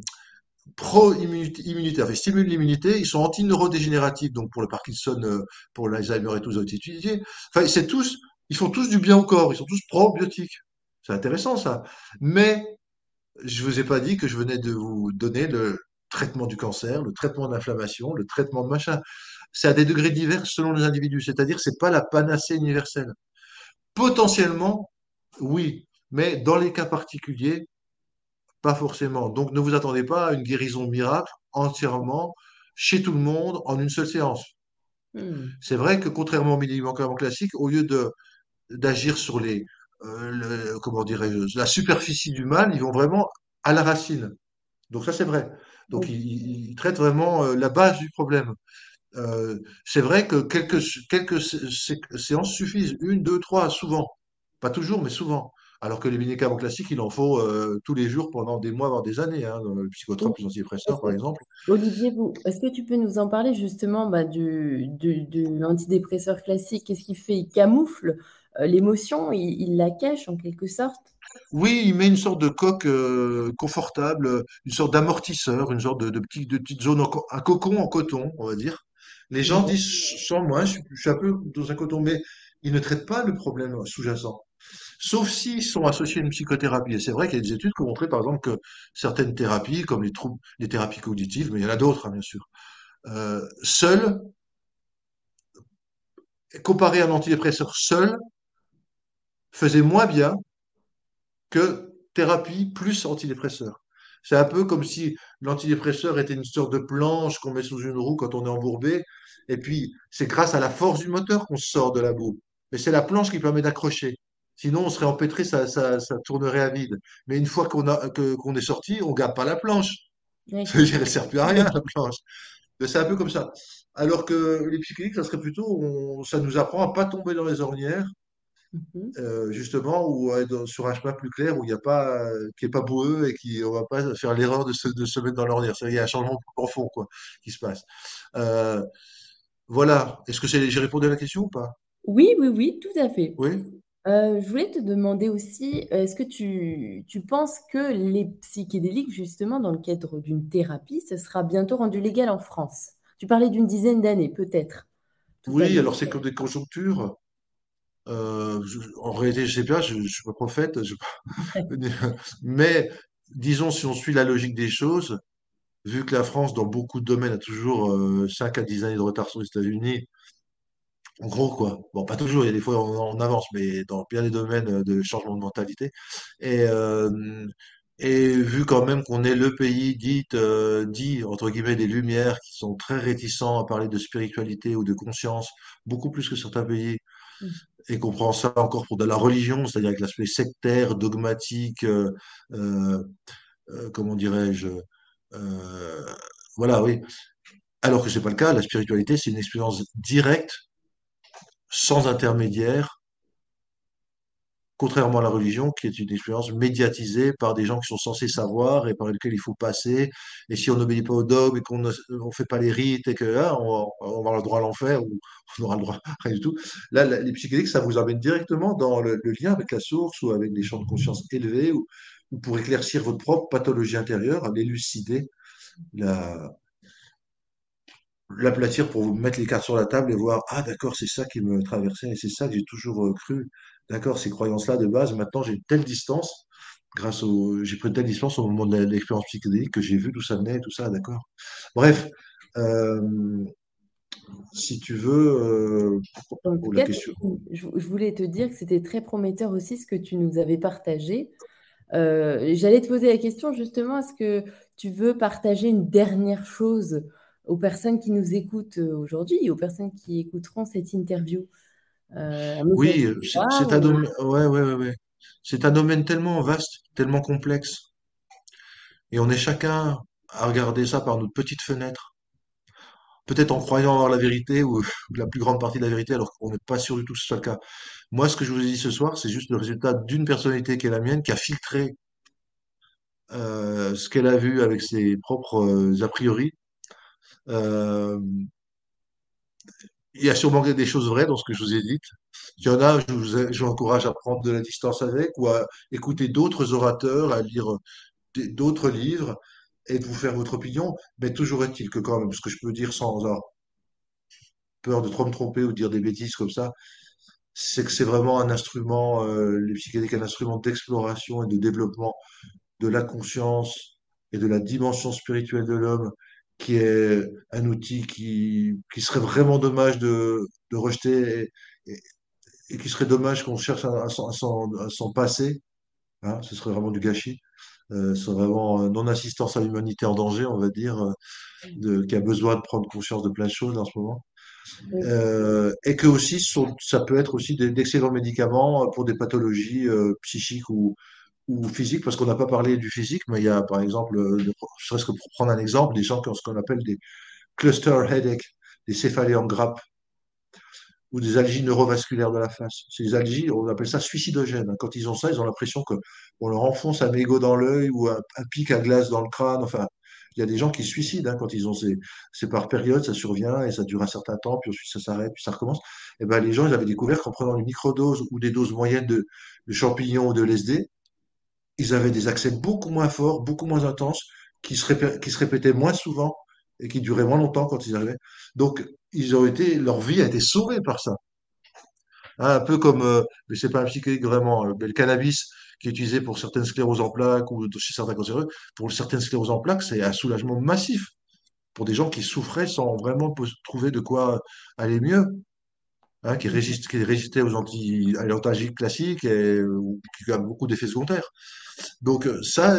pro-immunitaires, ils stimulent l'immunité, ils sont anti-neurodégénératifs, donc pour le Parkinson, euh, pour l'Alzheimer et tout, ça étudié. Enfin, c'est tous, ils font tous du bien au corps, ils sont tous probiotiques. C'est intéressant ça. Mais je ne vous ai pas dit que je venais de vous donner le, traitement du cancer, le traitement d'inflammation, le traitement de machin. C'est à des degrés divers selon les individus, c'est-à-dire c'est pas la panacée universelle. Potentiellement, oui, mais dans les cas particuliers, pas forcément. Donc ne vous attendez pas à une guérison miracle entièrement chez tout le monde en une seule séance. Hmm. C'est vrai que contrairement aux médicaments classiques, au lieu de d'agir sur les euh, comment dirais-je la superficie du mal, ils vont vraiment à la racine. Donc ça c'est vrai. Donc, il, traite vraiment euh, la base du problème. Euh, c'est vrai que quelques, quelques séances suffisent, une, deux, trois, souvent. Pas toujours, mais souvent. Alors que les médicaments classiques, il en faut euh, tous les jours pendant des mois, voire des années, hein, dans le psychotrope, les antidépresseurs, par exemple. Olivier, est-ce que tu peux nous en parler justement bah, du, de l'antidépresseur classique? Qu'est-ce qu'il fait Il camoufle l'émotion, il, la cache en quelque sorte? Oui, il met une sorte de coque euh, confortable, une sorte d'amortisseur, une sorte de, de, petite, de petite zone, un cocon en coton, on va dire. Les gens disent, sans moi, je, suis un peu dans un coton, mais ils ne traitent pas le problème sous-jacent. Sauf s'ils sont associés à une psychothérapie. Et c'est vrai qu'il y a des études qui ont montré, par exemple, que certaines thérapies, comme les troubles, les thérapies cognitives, mais il y en a d'autres, hein, bien sûr, euh, seules, comparé à un antidépresseur seul, faisaient moins bien que thérapie plus antidépresseur. C'est un peu comme si l'antidépresseur était une sorte de planche qu'on met sous une roue quand on est embourbé, et puis c'est grâce à la force du moteur qu'on sort de la boue. Mais c'est la planche qui permet d'accrocher. Sinon, on serait empêtré, ça, ça, tournerait à vide. Mais une fois qu'on est sorti, on ne garde pas la planche. Ça ne sert plus à rien, la planche. C'est un peu comme ça. Alors que les psychédéliques, ça serait plutôt, ça nous apprend à pas tomber dans les ornières, Mhm. Euh, justement, ou sur un chemin plus clair où il n'y a pas, qui est pas boueux et qui on va pas faire l'erreur de se, de se mettre dans l'ornière. Il y a un changement profond quoi qui se passe. Euh, voilà. Est-ce que j'ai répondu à la question ou pas? Oui, oui, oui, tout à fait. Oui. Euh, je voulais te demander aussi, est-ce que tu, tu penses que les psychédéliques, justement, dans le cadre d'une thérapie, ce sera bientôt rendu légal en France? Tu parlais d'une dizaine d'années, peut-être. Oui, alors c'est comme des conjonctures. Euh, je- en réalité, je sais pas, je, je suis pas prophète, je- mais disons, si on suit la logique des choses, vu que la France, dans beaucoup de domaines, a toujours euh, 5 à 10 années de retard sur les États-Unis, en gros, quoi. Bon, pas toujours, il y a des fois on, on avance, mais dans bien des domaines euh, de changement de mentalité. Et, euh, et vu quand même qu'on est le pays dit, euh, dit, entre guillemets, des Lumières, qui sont très réticents à parler de spiritualité ou de conscience, beaucoup plus que certains pays, et qu'on prend ça encore pour de la religion, c'est-à-dire avec l'aspect sectaire, dogmatique, euh, euh, euh, comment dirais-je, voilà, oui. Alors que c'est pas le cas, la spiritualité, c'est une expérience directe, sans intermédiaire, contrairement à la religion, qui est une expérience médiatisée par des gens qui sont censés savoir et par lesquels il faut passer. Et si on n'obéit pas au dogme et qu'on ne on fait pas les rites et que hein, on, on avoir le droit à l'enfer ou on aura le droit à rien du tout, là, les psychédéliques, ça vous amène directement dans le, lien avec la source ou avec des champs de conscience élevés ou, ou pour éclaircir votre propre pathologie intérieure, l'élucider, la, l'aplatir pour vous mettre les cartes sur la table et voir, ah d'accord, c'est ça qui me traversait et c'est ça que j'ai toujours euh, cru. D'accord, ces croyances-là de base, maintenant j'ai telle distance, grâce au, j'ai pris telle distance au moment de l'expérience psychédélique que j'ai vu d'où ça venait, tout ça, d'accord. Bref, euh, si tu veux, euh, En tout pour la cas, question. je, je voulais te dire que c'était très prometteur aussi ce que tu nous avais partagé. Euh, j'allais te poser la question justement, est-ce que tu veux partager une dernière chose aux personnes qui nous écoutent aujourd'hui et aux personnes qui écouteront cette interview? Euh, Oui, c'est d'espoir c'est un domaine, ouais, ouais, ouais, un domaine tellement vaste, tellement complexe, et on est chacun à regarder ça par notre petite fenêtre. peut-être en croyant avoir la vérité ou la plus grande partie de la vérité, alors qu'on n'est pas sûr du tout que ce soit le cas. Moi, ce que je vous ai dit ce soir, c'est juste le résultat d'une personnalité qui est la mienne, qui a filtré euh, ce qu'elle a vu avec ses propres euh, a priori. Euh, il y a sûrement des choses vraies dans ce que je vous ai dit. Il y en a, je vous, je vous encourage à prendre de la distance avec ou à écouter d'autres orateurs, à lire d'autres livres et de vous faire votre opinion. Mais toujours est-il que quand même, ce que je peux dire sans avoir peur de trop me tromper ou de dire des bêtises comme ça, c'est que c'est vraiment un instrument, euh, les psychédéliques, un instrument d'exploration et de développement de la conscience et de la dimension spirituelle de l'homme, qui est un outil qui, qui serait vraiment dommage de, de rejeter et, et- et qui serait dommage qu'on cherche à, s'en passer. hein. ce serait vraiment du gâchis. Euh, ce serait vraiment euh, non-assistance à l'humanité en danger, on va dire, euh, de, qui a besoin de prendre conscience de plein de choses en ce moment. Euh, et que aussi sont- ça peut être aussi d'excellents médicaments pour des pathologies euh, psychiques ou, ou physiques, parce qu'on n'a pas parlé du physique, mais il y a par exemple, euh, de- serait-ce que pour prendre un exemple, des gens qui ont ce qu'on appelle des cluster headaches, des céphalées en grappe ou des algies neurovasculaires de la face. Ces algies, on appelle ça suicidogènes. hein. Quand ils ont ça, ils ont l'impression que on leur enfonce un mégot dans l'œil ou un, un pic à glace dans le crâne. Enfin, il y a des gens qui se suicident hein, quand ils ont ces, c'est par période, ça survient et ça dure un certain temps, puis ensuite ça s'arrête, puis ça recommence. Et ben les gens, ils avaient découvert qu'en prenant une microdose ou des doses moyennes de, de champignons ou de LSD, ils avaient des accès beaucoup moins forts, beaucoup moins intenses, qui se, répétaient moins souvent et qui duraient moins longtemps quand ils arrivaient. Donc, ils ont été, leur vie a été sauvée par ça. Hein, un peu comme, euh, mais c'est pas un psychédélique vraiment, euh, le cannabis qui est utilisé pour certaines scléroses en plaques ou chez certains cancéreux, pour certaines scléroses en plaques, c'est un soulagement massif pour des gens qui souffraient sans vraiment trouver de quoi aller mieux, hein, qui résistaient aux anti, à l'antalgique classique et qui a beaucoup d'effets secondaires. Donc euh, ça,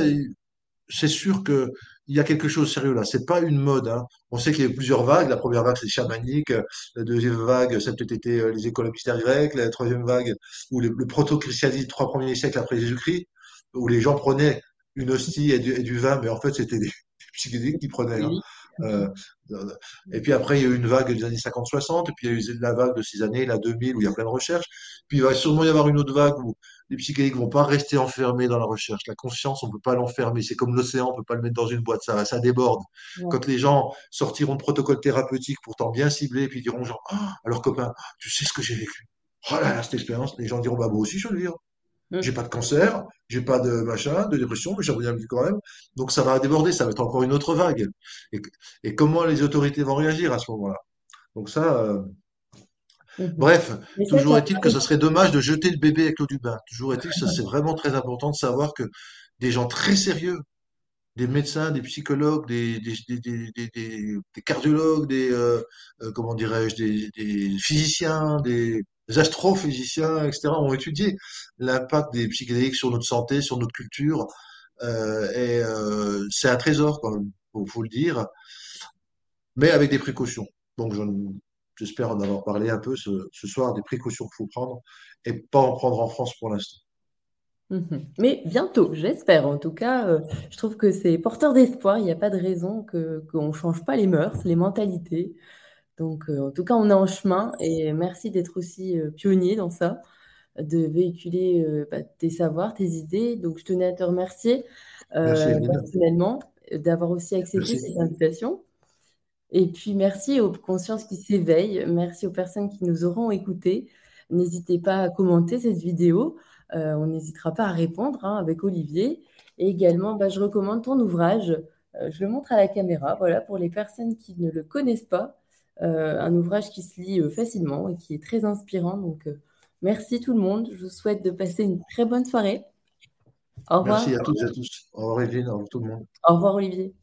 c'est sûr que il y a quelque chose de sérieux là. C'est pas une mode. hein. On sait qu'il y a eu plusieurs vagues. La première vague, c'est chamanique. La deuxième vague, ça a peut-être été euh, les écoles mystères grecques. La troisième vague, ou le, proto-christianisme, trois premiers siècles après Jésus-Christ, où les gens prenaient une hostie et du, et du vin, mais en fait, c'était des, des psychédéliques qu'ils prenaient. hein. Euh, euh, et puis après, il y a eu une vague des années 50-60, et puis il y a eu la vague de ces années, la 2000, où il y a plein de recherches. Puis il va sûrement y avoir une autre vague où les psychédéliques vont pas rester enfermés dans la recherche. La conscience, on peut pas l'enfermer. C'est comme l'océan, on peut pas le mettre dans une boîte. Ça, ça déborde. Ouais. Quand les gens sortiront de protocoles thérapeutiques pourtant bien ciblés, puis diront genre, Ah, alors copain, tu sais ce que j'ai vécu? Oh là là, cette expérience. Les gens diront, bah moi aussi je veux le vivre. J'ai Mm. pas de cancer, j'ai pas de machin, de dépression, mais j'aimerais bien quand même. Donc ça va déborder, ça va être encore une autre vague. Et, et comment les autorités vont réagir à ce moment-là? Donc ça, euh, Mhm. Bref, Mais ça, toujours ça est-il que ce serait dommage de jeter le bébé avec l'eau du bain. Toujours est-il que ça, c'est vraiment très important de savoir que des gens très sérieux, des médecins, des psychologues, des, des, des, des, des- des- des cardiologues, des, euh, euh, comment dirais-je, des, des physiciens, des, des astrophysiciens, etc., ont étudié l'impact des psychédéliques sur notre santé, sur notre culture. Euh, et euh, c'est un trésor, quand même, faut, faut le dire, mais avec des précautions. Donc, j'espère en avoir parlé un peu ce, soir des précautions qu'il faut prendre et pas en prendre en France pour l'instant. Mhm. Mais bientôt, j'espère. En tout cas, euh, je trouve que c'est porteur d'espoir. Il n'y a pas de raison qu'on ne change pas les mœurs, les mentalités. Donc, euh, en tout cas, on est en chemin et merci d'être aussi euh, pionnier dans ça, de véhiculer euh, bah, tes savoirs, tes idées. Donc, je tenais à te remercier Merci, personnellement d'avoir aussi accepté Merci. cette invitation. Et puis, merci aux consciences qui s'éveillent. Merci aux personnes qui nous auront écoutés. N'hésitez pas à commenter cette vidéo. Euh, on n'hésitera pas à répondre hein, avec Olivier. Et également, bah, je recommande ton ouvrage. Euh, je le montre à la caméra. Voilà, pour les personnes qui ne le connaissent pas. Euh, un ouvrage qui se lit euh, facilement et qui est très inspirant. Donc, euh, merci tout le monde. Je vous souhaite de passer une très bonne soirée. Au revoir. Merci à toutes et à tous. Au revoir, Evelyne. Au revoir tout le monde. Au revoir, Olivier.